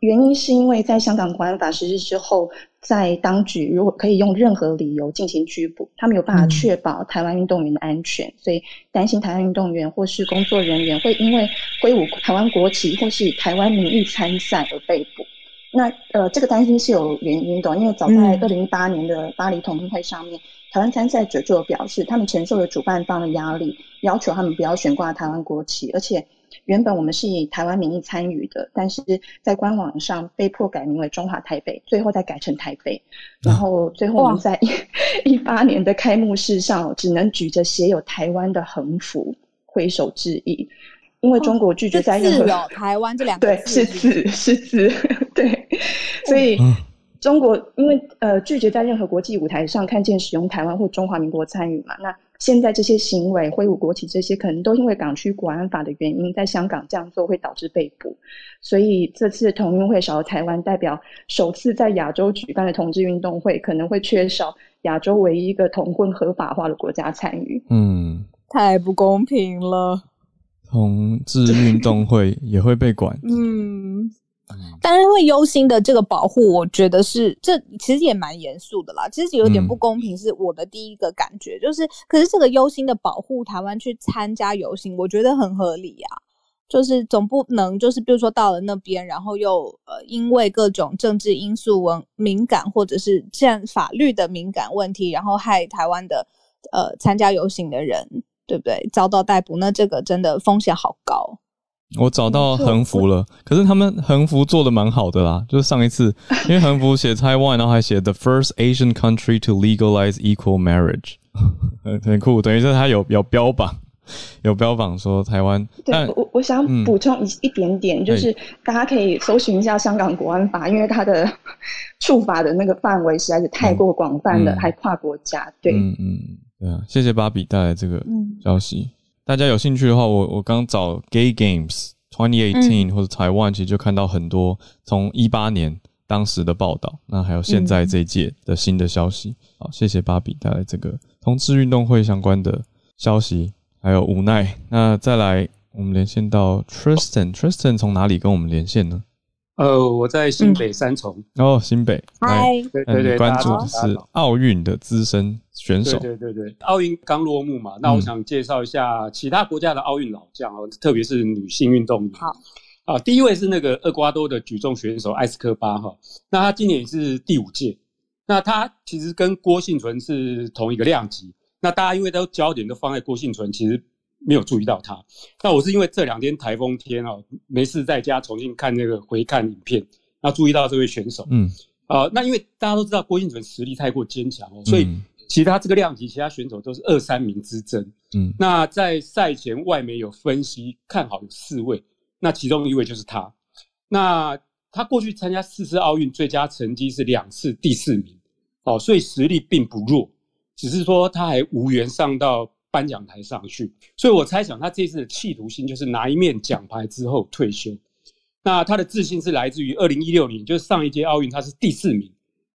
原因是因为在香港国安法实施之后。在当局如果可以用任何理由进行拘捕，他没有办法确保台湾运动员的安全，所以担心台湾运动员或是工作人员会因为挥舞台湾国旗或是以台湾名义参赛而被捕。那呃，这个担心是有原因的，因为早在二零一八年的巴黎同运会上面，台湾参赛者就有表示，他们承受了主办方的压力，要求他们不要悬挂台湾国旗，而且。原本我们是以台湾名义参与的，但是在官网上被迫改名为中华台北，最后再改成台北。然后最后我们在一八年的开幕式上，只能举着写有台湾的横幅挥手致意，因为中国拒绝在任何、哦、台湾这两个对是字是字对，所以中国因为呃拒绝在任何国际舞台上看见使用台湾或中华民国参与嘛，那。现在这些行为挥舞国旗，这些可能都因为港区国安法的原因，在香港这样做会导致被捕。所以这次同运会少了台湾代表，首次在亚洲举办的同志运动会，可能会缺少亚洲唯一一个同婚合法化的国家参与。嗯，太不公平了。同志运动会也会被管。嗯。但是会忧心的这个保护，我觉得是这其实也蛮严肃的啦。其实有点不公平，是我的第一个感觉，就是可是这个忧心的保护台湾去参加游行，我觉得很合理呀。就是总不能就是比如说到了那边，然后又呃因为各种政治因素文敏感，或者是这样法律的敏感问题，然后害台湾的呃参加游行的人，对不对？遭到逮捕，那这个真的风险好高。我找到横幅了，可是他们横幅做的蛮好的啦，就是上一次，因为横幅写 Taiwan，然后还写 The first Asian country to legalize equal marriage，很很酷，等于是他有有标榜，有标榜说台湾。对，我我想补充一一点点，嗯、就是大家可以搜寻一下香港国安法，因为它的触法的那个范围实在是太过广泛了，嗯、还跨国家。对，嗯嗯，对啊，谢谢芭比带来这个消息。嗯大家有兴趣的话，我我刚找 Gay Games 2018或者台湾，其实就看到很多从一八年当时的报道，那还有现在这一届的新的消息。好，谢谢芭比带来这个同志运动会相关的消息，还有无奈。那再来，我们连线到 Tristan，Tristan 从哪里跟我们连线呢？呃，我在新北三重。嗯、哦，新北，嗨，对对对，关注的是奥运的资深选手。对对对对，奥运刚落幕嘛，那我想介绍一下其他国家的奥运老将哦，嗯、特别是女性运动员。好，啊，第一位是那个厄瓜多的举重选手艾斯科巴哈，那他今年也是第五届，那他其实跟郭幸存是同一个量级，那大家因为都焦点都放在郭幸存，其实。没有注意到他，那我是因为这两天台风天哦，没事在家重新看那个回看影片，那注意到这位选手，嗯，啊、呃，那因为大家都知道郭婞淳实力太过坚强哦，所以其他这个量级其他选手都是二三名之争，嗯，那在赛前外媒有分析看好有四位，那其中一位就是他，那他过去参加四次奥运最佳成绩是两次第四名，哦，所以实力并不弱。只是说他还无缘上到颁奖台上去。所以我猜想他这次的企图心就是拿一面奖牌之后退休。那他的自信是来自于二零一六年，就是上一届奥运他是第四名，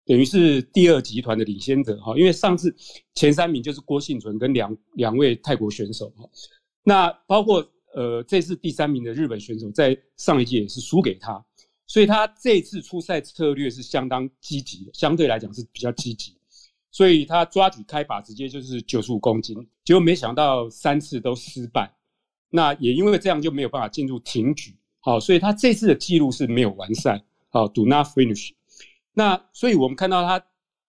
等于是第二集团的领先者哈。因为上次前三名就是郭幸存跟两两位泰国选手哈。那包括呃这次第三名的日本选手在上一届也是输给他。所以他这次出赛策略是相当积极的，相对来讲是比较积极。所以他抓举开把直接就是九十五公斤，结果没想到三次都失败。那也因为这样就没有办法进入挺举，好，所以他这次的记录是没有完赛，好，do not finish。那所以我们看到他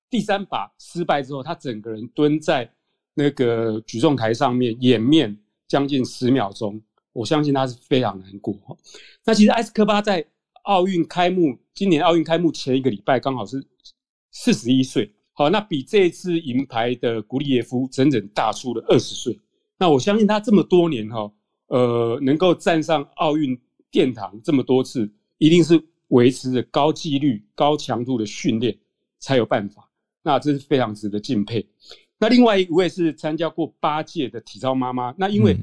第三把失败之后，他整个人蹲在那个举重台上面，掩面将近十秒钟，我相信他是非常难过。那其实埃斯科巴在奥运开幕，今年奥运开幕前一个礼拜刚好是四十一岁，好，那比这一次银牌的古里耶夫整整大出了二十岁。那我相信他这么多年哈，呃，能够站上奥运殿堂这么多次，一定是维持着高纪律、高强度的训练才有办法。那这是非常值得敬佩。那另外一位是参加过八届的体操妈妈，那因为、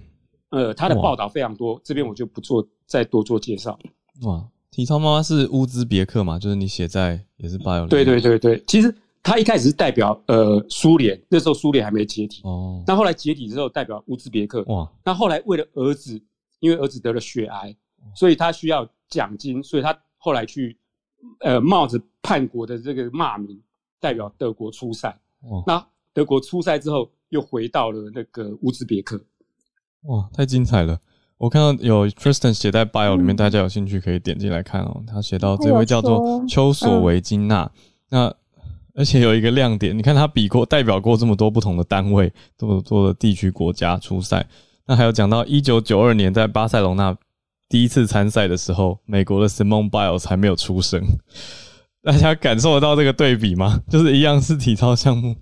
嗯、呃她的报道非常多，这边我就不做再多做介绍。哇。体操妈妈是乌兹别克嘛？就是你写在也是 bio。对对对对，其实他一开始是代表呃苏联，那时候苏联还没解体哦。那后来解体之后代表乌兹别克哇。那后来为了儿子，因为儿子得了血癌，所以他需要奖金，所以他后来去呃冒着叛国的这个骂名，代表德国出赛。哦。那德国出赛之后又回到了那个乌兹别克。哇，太精彩了！我看到有 Tristan 写在 bio 里面，大家有兴趣可以点进来看哦。他写到这位叫做丘索维金娜，那而且有一个亮点，你看他比过代表过这么多不同的单位，这么多的地区国家出赛。那还有讲到一九九二年在巴塞隆纳第一次参赛的时候，美国的 Simone Biles 还没有出生。大家感受得到这个对比吗？就是一样是体操项目。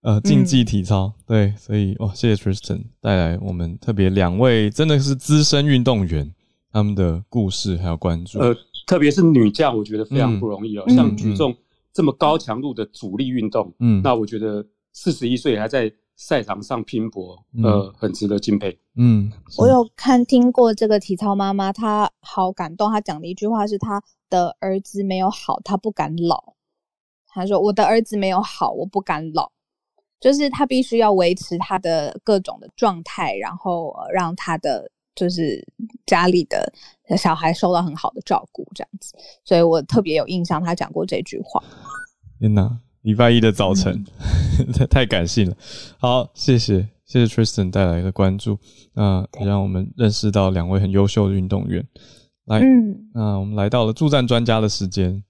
呃，竞技体操、嗯、对，所以哇，谢谢 Tristan 带来我们特别两位真的是资深运动员他们的故事还有关注。呃，特别是女将，我觉得非常不容易哦。嗯、像举重这么高强度的阻力运动，嗯，那我觉得四十一岁还在赛场上拼搏，嗯、呃，很值得敬佩。嗯，我有看听过这个体操妈妈，她好感动。她讲的一句话是：她的儿子没有好，她不敢老。她说：“我的儿子没有好，我不敢老。”就是他必须要维持他的各种的状态，然后让他的就是家里的小孩受到很好的照顾，这样子。所以我特别有印象，他讲过这句话。天哪，礼拜一的早晨，太、嗯、太感性了。好，谢谢谢谢 Tristan 带来的关注，那也让我们认识到两位很优秀的运动员。来，嗯，那我们来到了助战专家的时间，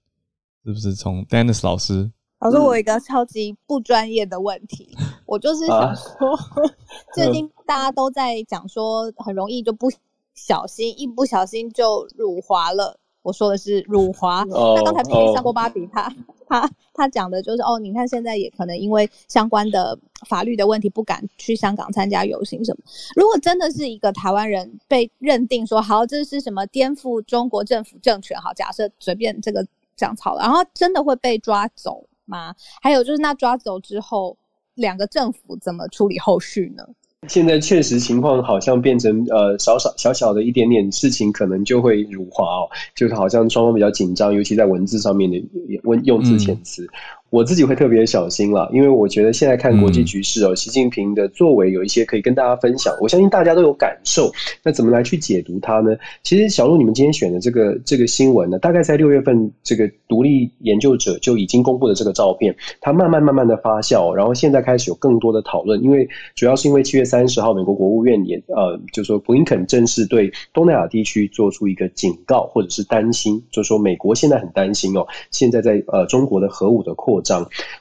是不是从 Dennis 老师？老师，我有一个超级不专业的问题，我就是想说，最近大家都在讲说，很容易就不小心，一不小心就辱华了。我说的是辱华。那刚才皮皮上过芭比，他他他讲的就是，哦，你看现在也可能因为相关的法律的问题，不敢去香港参加游行什么。如果真的是一个台湾人被认定说，好，这是什么颠覆中国政府政权，好，假设随便这个讲草了，然后真的会被抓走吗？还有就是，那抓走之后，两个政府怎么处理后续呢？现在确实情况好像变成呃，少少小小的一点点事情，可能就会辱华哦，就是好像双方比较紧张，尤其在文字上面的文用字遣词。我自己会特别小心了，因为我觉得现在看国际局势哦，嗯、习近平的作为有一些可以跟大家分享。我相信大家都有感受，那怎么来去解读它呢？其实小鹿，你们今天选的这个这个新闻呢，大概在六月份，这个独立研究者就已经公布了这个照片，它慢慢慢慢的发酵，然后现在开始有更多的讨论。因为主要是因为七月三十号，美国国务院也呃，就说布林肯正式对东南亚地区做出一个警告或者是担心，就说美国现在很担心哦，现在在呃中国的核武的扩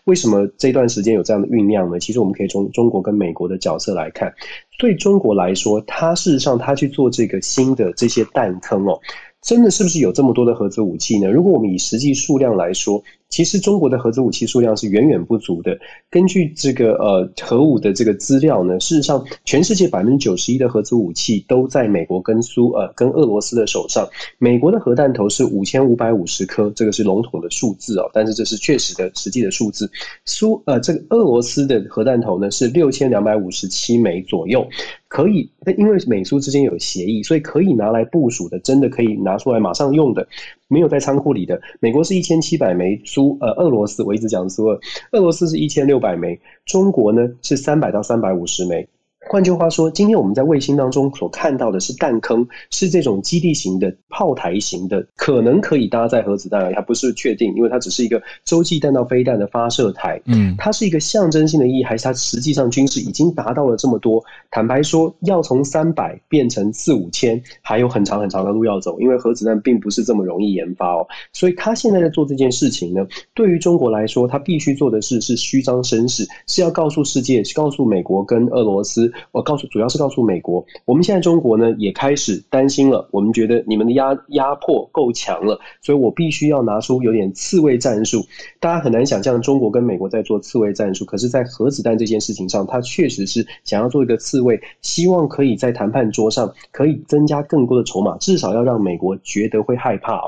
为什么这段时间有这样的酝酿呢？其实我们可以从中国跟美国的角色来看，对中国来说，它事实上它去做这个新的这些弹坑哦，真的是不是有这么多的核子武器呢？如果我们以实际数量来说，其实中国的核子武器数量是远远不足的。根据这个呃核武的这个资料呢，事实上，全世界百分之九十一的核子武器都在美国跟苏呃跟俄罗斯的手上。美国的核弹头是五千五百五十颗，这个是笼统的数字哦，但是这是确实的实际的数字。苏呃这个俄罗斯的核弹头呢是六千两百五十七枚左右。可以，那因为美苏之间有协议，所以可以拿来部署的，真的可以拿出来马上用的，没有在仓库里的。美国是一千七百枚，苏呃俄罗斯，我一直讲苏俄，俄罗斯是一千六百枚，中国呢是三百到三百五十枚。换句话说，今天我们在卫星当中所看到的是弹坑，是这种基地型的炮台型的，可能可以搭载核子弹而已，它不是确定，因为它只是一个洲际弹道飞弹的发射台。嗯，它是一个象征性的意义，还是它实际上军事已经达到了这么多？坦白说，要从三百变成四五千，还有很长很长的路要走，因为核子弹并不是这么容易研发哦。所以，他现在在做这件事情呢，对于中国来说，他必须做的事是虚张声势，是要告诉世界，告诉美国跟俄罗斯。我告诉，主要是告诉美国，我们现在中国呢也开始担心了。我们觉得你们的压压迫够强了，所以我必须要拿出有点刺猬战术。大家很难想象中国跟美国在做刺猬战术，可是，在核子弹这件事情上，他确实是想要做一个刺猬，希望可以在谈判桌上可以增加更多的筹码，至少要让美国觉得会害怕。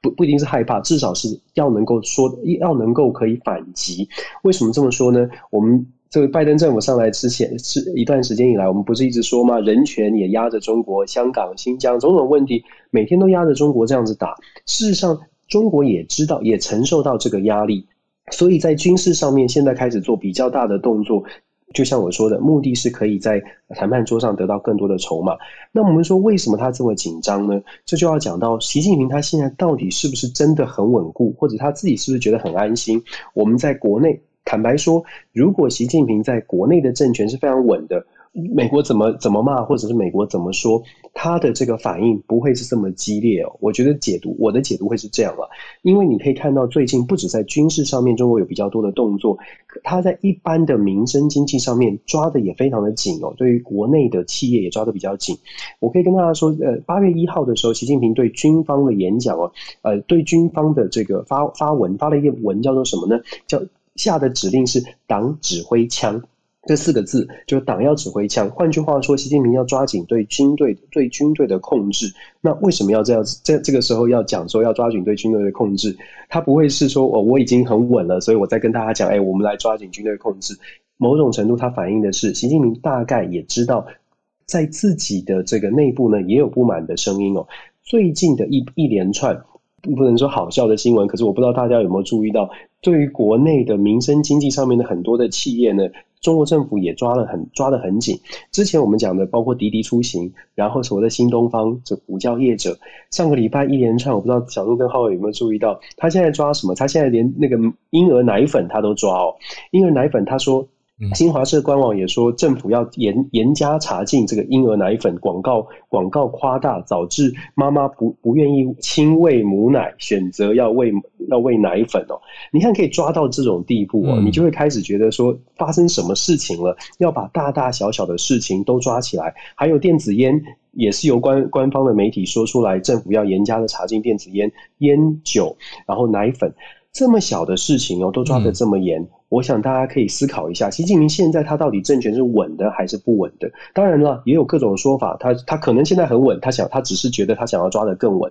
不不一定是害怕，至少是要能够说，要能够可以反击。为什么这么说呢？我们。这个拜登政府上来之前是一段时间以来，我们不是一直说吗？人权也压着中国，香港、新疆种种问题，每天都压着中国这样子打。事实上，中国也知道，也承受到这个压力，所以在军事上面现在开始做比较大的动作。就像我说的，目的是可以在谈判桌上得到更多的筹码。那我们说，为什么他这么紧张呢？这就要讲到习近平他现在到底是不是真的很稳固，或者他自己是不是觉得很安心？我们在国内。坦白说，如果习近平在国内的政权是非常稳的，美国怎么怎么骂，或者是美国怎么说，他的这个反应不会是这么激烈哦。我觉得解读，我的解读会是这样了，因为你可以看到最近不止在军事上面，中国有比较多的动作，他在一般的民生经济上面抓的也非常的紧哦。对于国内的企业也抓的比较紧。我可以跟大家说，呃，八月一号的时候，习近平对军方的演讲哦，呃，对军方的这个发发文发了一个文，叫做什么呢？叫下的指令是“党指挥枪”这四个字，就是党要指挥枪。换句话说，习近平要抓紧对军队对军队的控制。那为什么要这样？这这个时候要讲说要抓紧对军队的控制，他不会是说哦，我已经很稳了，所以我再跟大家讲，哎，我们来抓紧军队控制。某种程度，它反映的是习近平大概也知道，在自己的这个内部呢，也有不满的声音哦。最近的一一连串。不能说好笑的新闻，可是我不知道大家有没有注意到，对于国内的民生经济上面的很多的企业呢，中国政府也抓了很抓得很紧。之前我们讲的包括滴滴出行，然后所谓的新东方这补教业者，上个礼拜一连串，我不知道小鹿跟浩伟有没有注意到，他现在抓什么？他现在连那个婴儿奶粉他都抓哦，婴儿奶粉他说。新华社官网也说，政府要严严加查禁这个婴儿奶粉广告，广告夸大，导致妈妈不不愿意亲喂母奶，选择要喂要喂奶粉哦。你看可以抓到这种地步哦，你就会开始觉得说发生什么事情了，要把大大小小的事情都抓起来。还有电子烟也是由官官方的媒体说出来，政府要严加的查禁电子烟、烟酒，然后奶粉。这么小的事情哦，都抓得这么严，嗯，我想大家可以思考一下，习近平现在他到底政权是稳的还是不稳的？当然了，也有各种说法，他他可能现在很稳，他想他只是觉得他想要抓得更稳。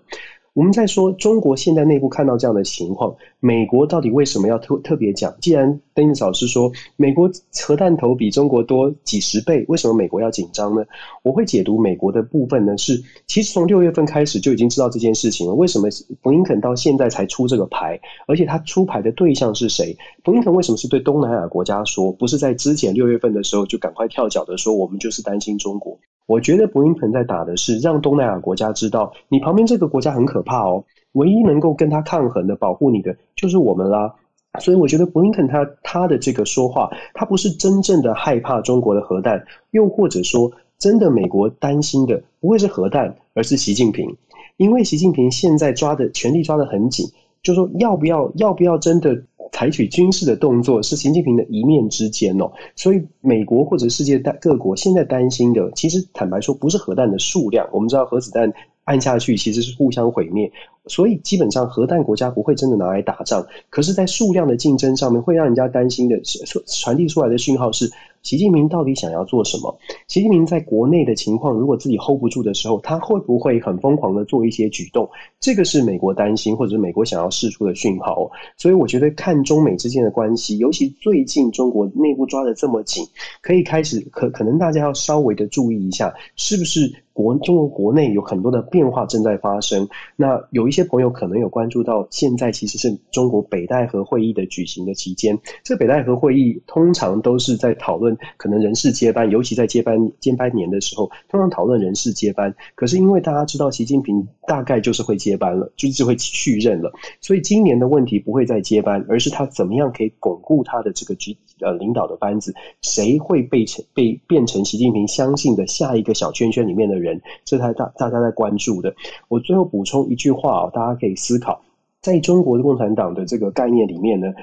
我们在说中国现在内部看到这样的情况，美国到底为什么要特特别讲？既然邓英老师说美国核弹头比中国多几十倍，为什么美国要紧张呢？我会解读美国的部分呢，是其实从六月份开始就已经知道这件事情了。为什么布林肯到现在才出这个牌？而且他出牌的对象是谁？布林肯为什么是对东南亚国家说，不是在之前六月份的时候就赶快跳脚的说，我们就是担心中国？我觉得布林肯在打的是让东南亚国家知道，你旁边这个国家很可怕哦。唯一能够跟他抗衡的、保护你的，就是我们啦。所以我觉得布林肯他他的这个说话，他不是真正的害怕中国的核弹，又或者说真的美国担心的不会是核弹，而是习近平。因为习近平现在抓的权力抓得很紧，就说要不要要不要真的。采取军事的动作是习近平的一面之间哦，所以美国或者世界大各国现在担心的，其实坦白说不是核弹的数量。我们知道核子弹按下去其实是互相毁灭。所以基本上核弹国家不会真的拿来打仗，可是，在数量的竞争上面，会让人家担心的是，传递出来的讯号是。习近平到底想要做什么？习近平在国内的情况，如果自己 hold 不住的时候，他会不会很疯狂的做一些举动？这个是美国担心，或者是美国想要释出的讯号。所以我觉得看中美之间的关系，尤其最近中国内部抓的这么紧，可以开始可可能大家要稍微的注意一下，是不是国中国国内有很多的变化正在发生？那有一些朋友可能有关注到，现在其实是中国北戴河会议的举行的期间，这北戴河会议通常都是在讨论。可能人事接班，尤其在接班接班年的时候，通常讨论人事接班。可是因为大家知道习近平大概就是会接班了，就是会续任了，所以今年的问题不会再接班，而是他怎么样可以巩固他的这个局呃领导的班子，谁会被成被变成习近平相信的下一个小圈圈里面的人，这才大大家在关注的。我最后补充一句话哦，大家可以思考，在中国的共产党的这个概念里面呢，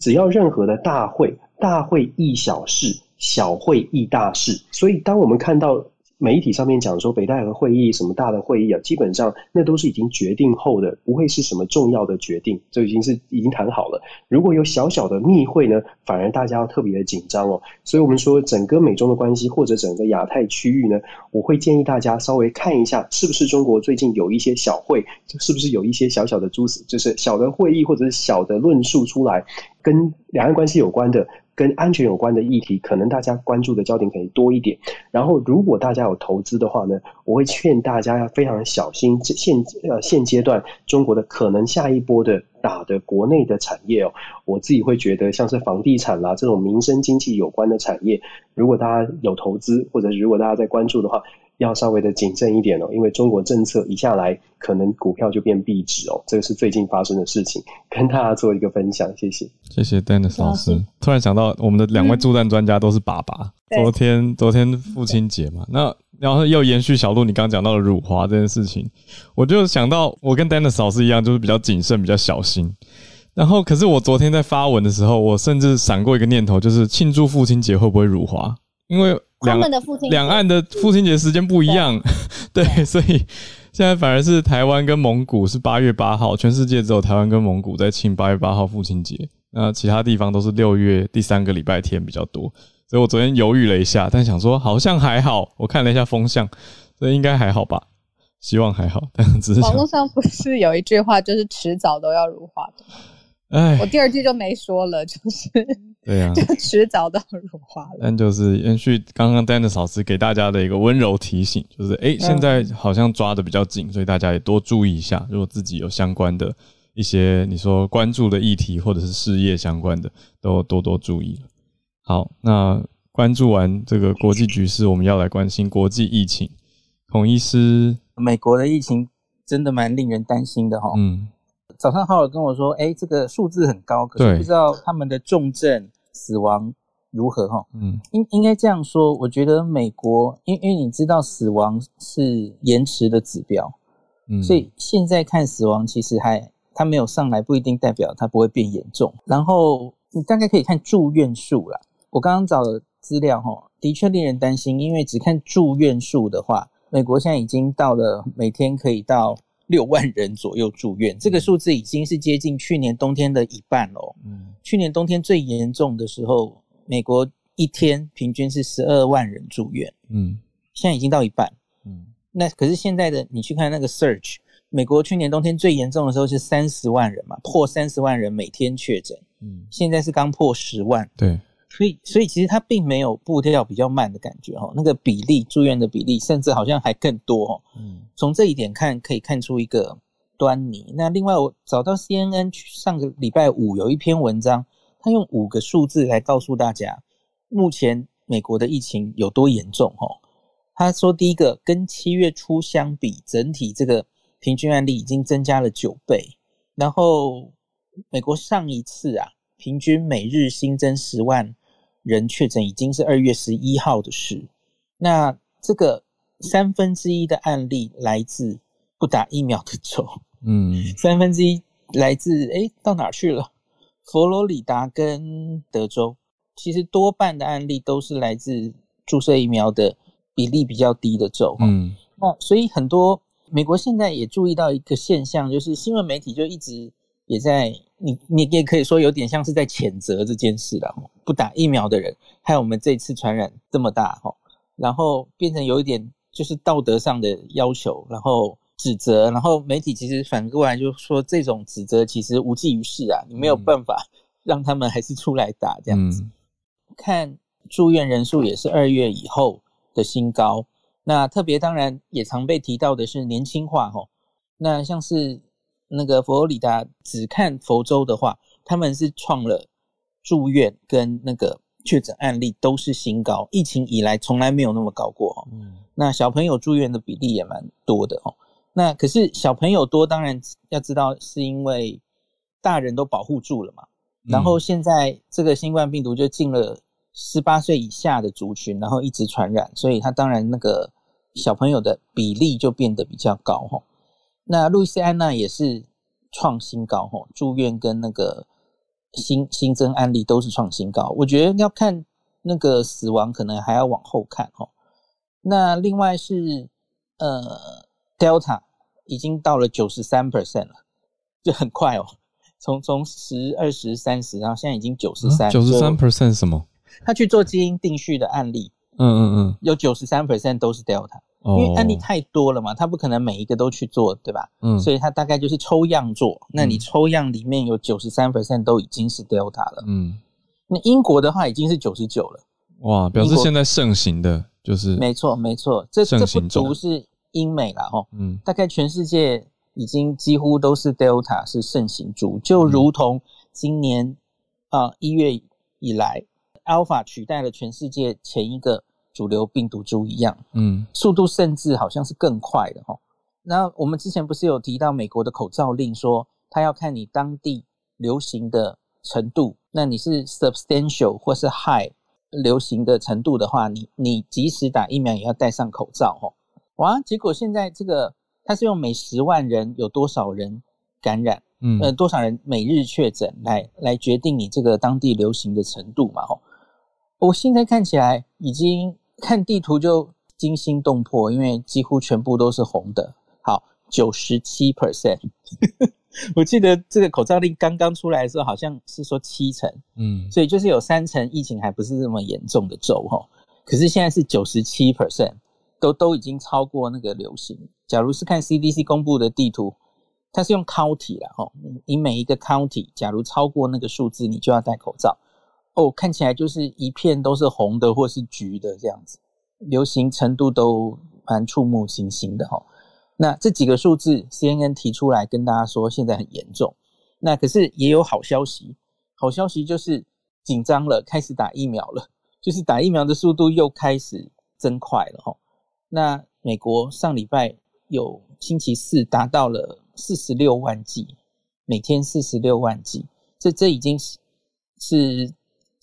只要任何的大会，大会议小事。小会议大事，所以当我们看到媒体上面讲说北戴河会议什么大的会议啊，基本上那都是已经决定后的，不会是什么重要的决定，这已经是已经谈好了。如果有小小的密会呢，反而大家要特别的紧张哦。所以我们说整个美中的关系或者整个亚太区域呢，我会建议大家稍微看一下，是不是中国最近有一些小会，是不是有一些小小的蛛丝，就是小的会议或者是小的论述出来，跟两岸关系有关的。跟安全有关的议题，可能大家关注的焦点可以多一点。然后，如果大家有投资的话呢，我会劝大家要非常小心。现呃现阶段中国的可能下一波的打的国内的产业哦，我自己会觉得像是房地产啦这种民生经济有关的产业，如果大家有投资，或者如果大家在关注的话。要稍微的谨慎一点哦，因为中国政策一下来，可能股票就变壁纸哦。这个是最近发生的事情，跟大家做一个分享。谢谢，谢谢 Dennis 老师。突然想到，我们的两位助战专家都是爸爸。嗯、昨天，昨天父亲节嘛，那然后又延续小路你刚刚讲到的辱华这件事情，我就想到，我跟 Dennis 老师一样，就是比较谨慎，比较小心。然后，可是我昨天在发文的时候，我甚至闪过一个念头，就是庆祝父亲节会不会辱华？因为两两岸的父亲节时间不一样，对，对，所以现在反而是台湾跟蒙古是八月八号，全世界只有台湾跟蒙古在庆八月八号父亲节，那其他地方都是六月第三个礼拜天比较多，所以我昨天犹豫了一下，但想说好像还好，我看了一下风向，所以应该还好吧，希望还好，但只是网络上不是有一句话就是迟早都要如花的，哎，我第二句就没说了，就是。对呀、啊，就迟早都辱华了。但就是延续刚刚 Dennis 老师给大家的一个温柔提醒，就是哎、欸，现在好像抓的比较紧，所以大家也多注意一下。如果自己有相关的一些你说关注的议题或者是事业相关的，都多多注意。好，那关注完这个国际局势，我们要来关心国际疫情。孔医师，美国的疫情真的蛮令人担心的哈。嗯，早上浩尔跟我说，哎、欸，这个数字很高，可是不知道他们的重症。死亡如何？哈，嗯，应应该这样说。我觉得美国，因因为你知道死亡是延迟的指标，嗯，所以现在看死亡其实还它没有上来，不一定代表它不会变严重。然后你大概可以看住院数啦。我刚刚找的资料，哈，的确令人担心，因为只看住院数的话，美国现在已经到了每天可以到。六万人左右住院，这个数字已经是接近去年冬天的一半了。嗯，去年冬天最严重的时候，美国一天平均是十二万人住院。嗯，现在已经到一半。嗯，那可是现在的你去看那个 search，美国去年冬天最严重的时候是三十万人嘛，破三十万人每天确诊。嗯，现在是刚破十万。对。所以，所以其实它并没有步调比较慢的感觉哈，那个比例住院的比例，甚至好像还更多。嗯，从这一点看，可以看出一个端倪。那另外，我找到 CNN 上个礼拜五有一篇文章，他用五个数字来告诉大家，目前美国的疫情有多严重。哈，他说，第一个，跟七月初相比，整体这个平均案例已经增加了九倍。然后，美国上一次啊，平均每日新增十万。人确诊已经是二月十一号的事，那这个三分之一的案例来自不打疫苗的州，嗯，三分之一来自诶到哪去了？佛罗里达跟德州，其实多半的案例都是来自注射疫苗的比例比较低的州，嗯，那所以很多美国现在也注意到一个现象，就是新闻媒体就一直也在，你你也可以说有点像是在谴责这件事了。不打疫苗的人，害我们这次传染这么大哈，然后变成有一点就是道德上的要求，然后指责，然后媒体其实反过来就说这种指责其实无济于事啊，你没有办法让他们还是出来打这样子。嗯、看住院人数也是二月以后的新高。那特别当然也常被提到的是年轻化吼，那像是那个佛罗里达，只看佛州的话，他们是创了住院跟那个确诊案例都是新高，疫情以来从来没有那么高过哈。嗯，那小朋友住院的比例也蛮多的哦。那可是小朋友多，当然要知道是因为大人都保护住了嘛。然后现在这个新冠病毒就进了十八岁以下的族群，然后一直传染，所以他当然那个。小朋友的比例就变得比较高吼，那路易斯安那也是创新高吼，住院跟那个新新增案例都是创新高。我觉得要看那个死亡，可能还要往后看哦。那另外是呃，Delta 已经到了九十三 percent 了，就很快哦，从从十、二十、三十，然后现在已经九十三。九十三 percent 什么？他去做基因定序的案例。嗯嗯嗯，有九十三 percent 都是 Delta，因为案例太多了嘛，他不可能每一个都去做，对吧？嗯，所以他大概就是抽样做。那你抽样里面有九十三 percent 都已经是 Delta 了。嗯，那英国的话已经是九十九了。哇，表示现在盛行的就是没错没错，这这不足是英美了哦。嗯，大概全世界已经几乎都是 Delta 是盛行株，就如同今年啊一月以来。Alpha 取代了全世界前一个主流病毒株一样，嗯，速度甚至好像是更快的哈。那我们之前不是有提到美国的口罩令，说它要看你当地流行的程度，那你是 substantial 或是 high 流行的程度的话，你你即使打疫苗也要戴上口罩齁。哇，结果现在这个它是用每十万人有多少人感染，嗯，呃，多少人每日确诊来来决定你这个当地流行的程度嘛齁。我现在看起来已经看地图就惊心动魄，因为几乎全部都是红的。好，九十七 percent。我记得这个口罩令刚刚出来的时候，好像是说七成，嗯，所以就是有三成疫情还不是这么严重的州哈。可是现在是九十七 percent，都都已经超过那个流行。假如是看 CDC 公布的地图，它是用 county 啦哈，你每一个 county 假如超过那个数字，你就要戴口罩。哦，看起来就是一片都是红的或是橘的这样子，流行程度都蛮触目惊心的哈。那这几个数字，CNN 提出来跟大家说，现在很严重。那可是也有好消息，好消息就是紧张了，开始打疫苗了，就是打疫苗的速度又开始增快了哈。那美国上礼拜有星期四达到了四十六万剂，每天四十六万剂，这这已经是是。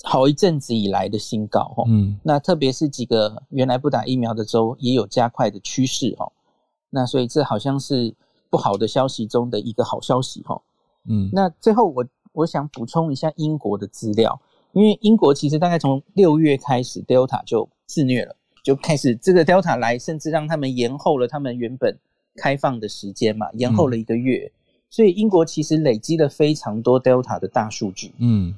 好一阵子以来的新高哈，嗯，那特别是几个原来不打疫苗的州也有加快的趋势哈，那所以这好像是不好的消息中的一个好消息哈，嗯，那最后我我想补充一下英国的资料，因为英国其实大概从六月开始，Delta 就自虐了，就开始这个 Delta 来，甚至让他们延后了他们原本开放的时间嘛，延后了一个月，嗯，所以英国其实累积了非常多 Delta 的大数据，嗯。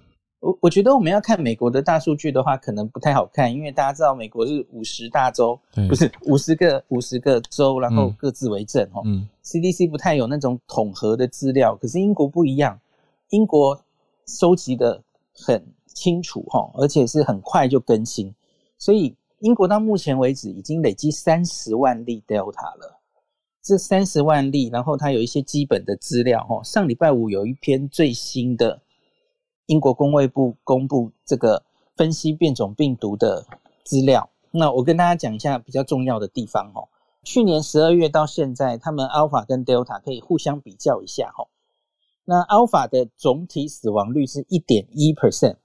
我我觉得我们要看美国的大数据的话，可能不太好看，因为大家知道美国是五十大州，不是五十个五十个州，然后各自为政哈。嗯，CDC 不太有那种统合的资料，可是英国不一样，英国收集的很清楚哈，而且是很快就更新，所以英国到目前为止已经累积三十万例 Delta 了。这三十万例，然后它有一些基本的资料哈，上礼拜五有一篇最新的。英国公卫部公布这个分析变种病毒的资料，那我跟大家讲一下比较重要的地方哦。去年十二月到现在，他们 Alpha 跟 Delta 可以互相比较一下哦。那 Alpha 的总体死亡率是一点一 percent，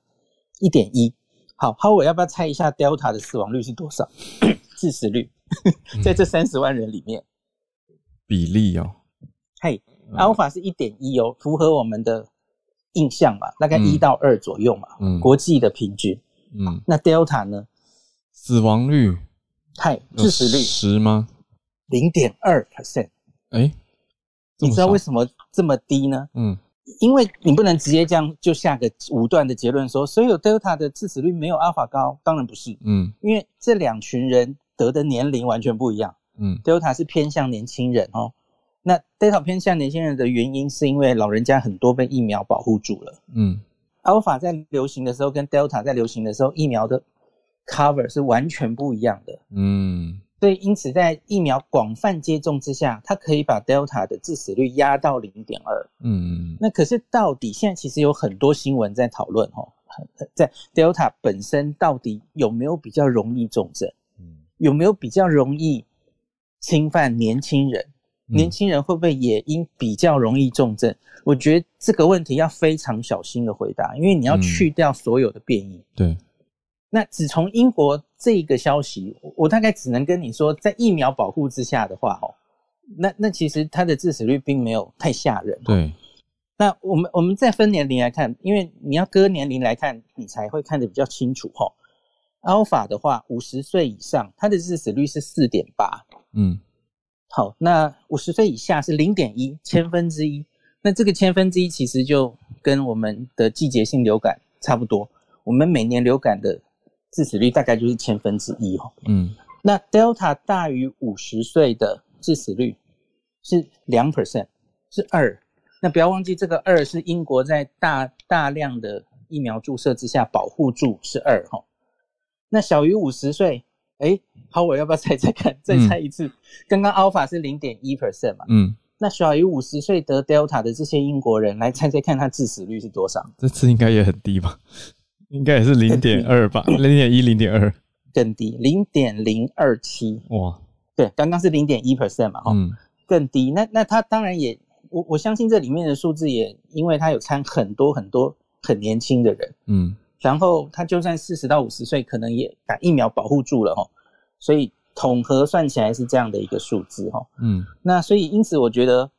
一点一。好，好，我要不要猜一下 Delta 的死亡率是多少？致死率，在这三十万人里面，比例哦。嘿，Alpha 是一点一哦，符合我们的。印象嘛，大概一到二左右嘛，嗯，国际的平均，嗯，那 Delta 呢？死亡率，嗨，致死率十吗？零点二 percent，哎，你知道为什么这么低呢？嗯，因为你不能直接这样就下个武断的结论说，所有 Delta 的致死率没有 Alpha 高，当然不是。嗯，因为这两群人得的年龄完全不一样。嗯，Delta 是偏向年轻人哦。那 Delta 偏向年轻人的原因，是因为老人家很多被疫苗保护住了。嗯，Alpha 在流行的时候跟 Delta 在流行的时候，疫苗的 cover 是完全不一样的。嗯，所以因此在疫苗广泛接种之下，它可以把 Delta 的致死率压到零点二。嗯，那可是到底现在其实有很多新闻在讨论哦，在 Delta 本身到底有没有比较容易重症？嗯，有没有比较容易侵犯年轻人？年轻人会不会也因比较容易重症？我觉得这个问题要非常小心的回答，因为你要去掉所有的变异。嗯、对。那只从英国这个消息，我大概只能跟你说，在疫苗保护之下的话，哦，那那其实它的致死率并没有太吓人。对。那我们我们再分年龄来看，因为你要割年龄来看，你才会看得比较清楚。哈，Alpha 的话，五十岁以上，它的致死率是四点八。嗯。好，那五十岁以下是零点一千分之一，那这个千分之一其实就跟我们的季节性流感差不多。我们每年流感的致死率大概就是千分之一哦。嗯，那 Delta 大于五十岁的致死率是两 percent，是二。那不要忘记，这个二是英国在大大量的疫苗注射之下保护住是二哈。那小于五十岁。哎，好，我要不要猜猜看？再猜一次。嗯、刚刚 Alpha 是零点一 percent 嘛？嗯，那小于五十岁得 Delta 的这些英国人，来猜猜看，他致死率是多少？这次应该也很低吧？应该也是零点二吧？零点一、零点二，更低，零点零二七。哇，对，刚刚是零点一 percent 嘛？嗯，更低。那那他当然也，我我相信这里面的数字也，因为他有参很多很多很年轻的人。嗯。然后他就算四十到五十岁，可能也打疫苗保护住了齁，所以统合算起来是这样的一个数字齁。嗯，那所以因此我觉得，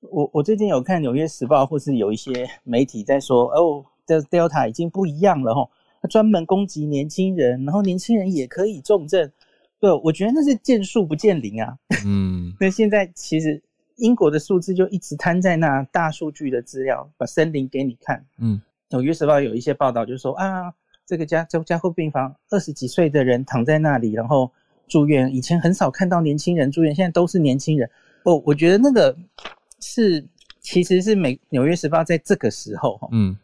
我我最近有看《纽约时报》或是有一些媒体在说，哦，这 Delta 已经不一样了齁，他专门攻击年轻人，然后年轻人也可以重症。对，我觉得那是见树不见林啊。嗯，那现在其实英国的数字就一直摊在那，大数据的资料，把森林给你看。嗯。纽约时报有一些报道，就是说啊，这个加加加护病房二十几岁的人躺在那里，然后住院。以前很少看到年轻人住院，现在都是年轻人。哦，我觉得那个是其实是美纽约时报在这个时候，嗯，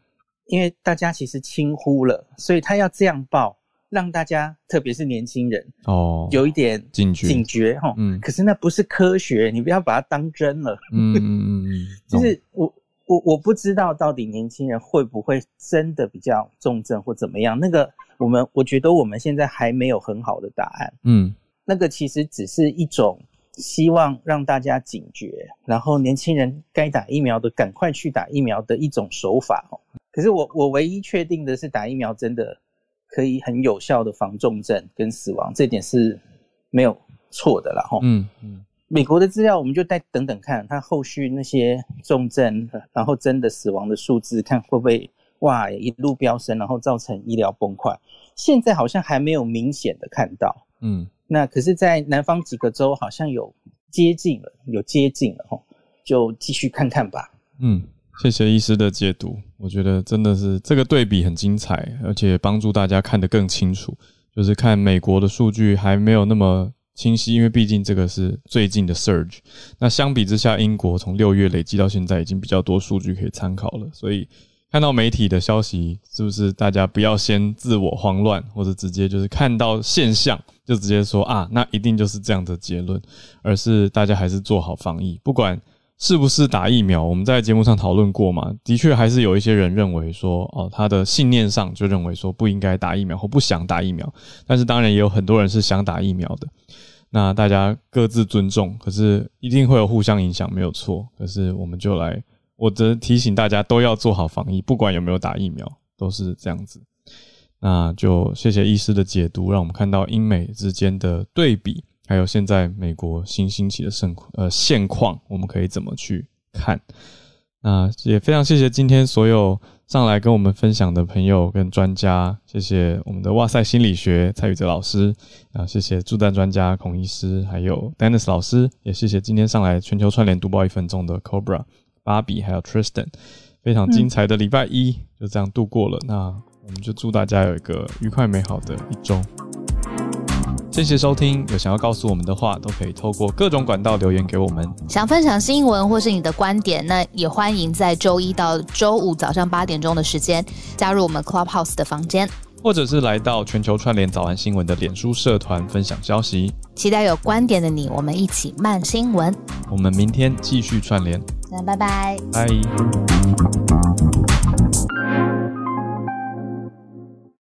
因为大家其实轻忽了，所以他要这样报，让大家特别是年轻人哦，有一点警觉警觉哈。嗯，可是那不是科学，你不要把它当真了。嗯嗯嗯，就是我。我我不知道到底年轻人会不会真的比较重症或怎么样，那个我们我觉得我们现在还没有很好的答案。嗯，那个其实只是一种希望让大家警觉，然后年轻人该打疫苗的赶快去打疫苗的一种手法哦。可是我我唯一确定的是打疫苗真的可以很有效的防重症跟死亡，这点是没有错的啦。齁。嗯嗯。美国的资料，我们就再等等看，它后续那些重症，然后真的死亡的数字，看会不会哇一路飙升，然后造成医疗崩溃。现在好像还没有明显的看到，嗯，那可是，在南方几个州好像有接近了，有接近了吼，就继续看看吧。嗯，谢谢医师的解读，我觉得真的是这个对比很精彩，而且帮助大家看得更清楚。就是看美国的数据还没有那么。清晰，因为毕竟这个是最近的 surge。那相比之下，英国从六月累积到现在已经比较多数据可以参考了。所以看到媒体的消息，是不是大家不要先自我慌乱，或者直接就是看到现象就直接说啊，那一定就是这样的结论，而是大家还是做好防疫，不管。是不是打疫苗？我们在节目上讨论过嘛？的确，还是有一些人认为说，哦，他的信念上就认为说不应该打疫苗或不想打疫苗。但是当然也有很多人是想打疫苗的。那大家各自尊重，可是一定会有互相影响，没有错。可是我们就来，我则提醒大家都要做好防疫，不管有没有打疫苗，都是这样子。那就谢谢医师的解读，让我们看到英美之间的对比。还有现在美国新兴起的盛呃现况，我们可以怎么去看？那也非常谢谢今天所有上来跟我们分享的朋友跟专家，谢谢我们的哇塞心理学蔡宇哲老师啊，谢谢助战专家孔医师，还有 Dennis 老师，也谢谢今天上来全球串联读报一分钟的 Cobra、芭比还有 Tristan，非常精彩的礼拜一就这样度过了。那我们就祝大家有一个愉快美好的一周。谢谢收听，有想要告诉我们的话，都可以透过各种管道留言给我们。想分享新闻或是你的观点，那也欢迎在周一到周五早上八点钟的时间加入我们 Clubhouse 的房间，或者是来到全球串联早安新闻的脸书社团分享消息。期待有观点的你，我们一起慢新闻。我们明天继续串联，那拜拜，拜。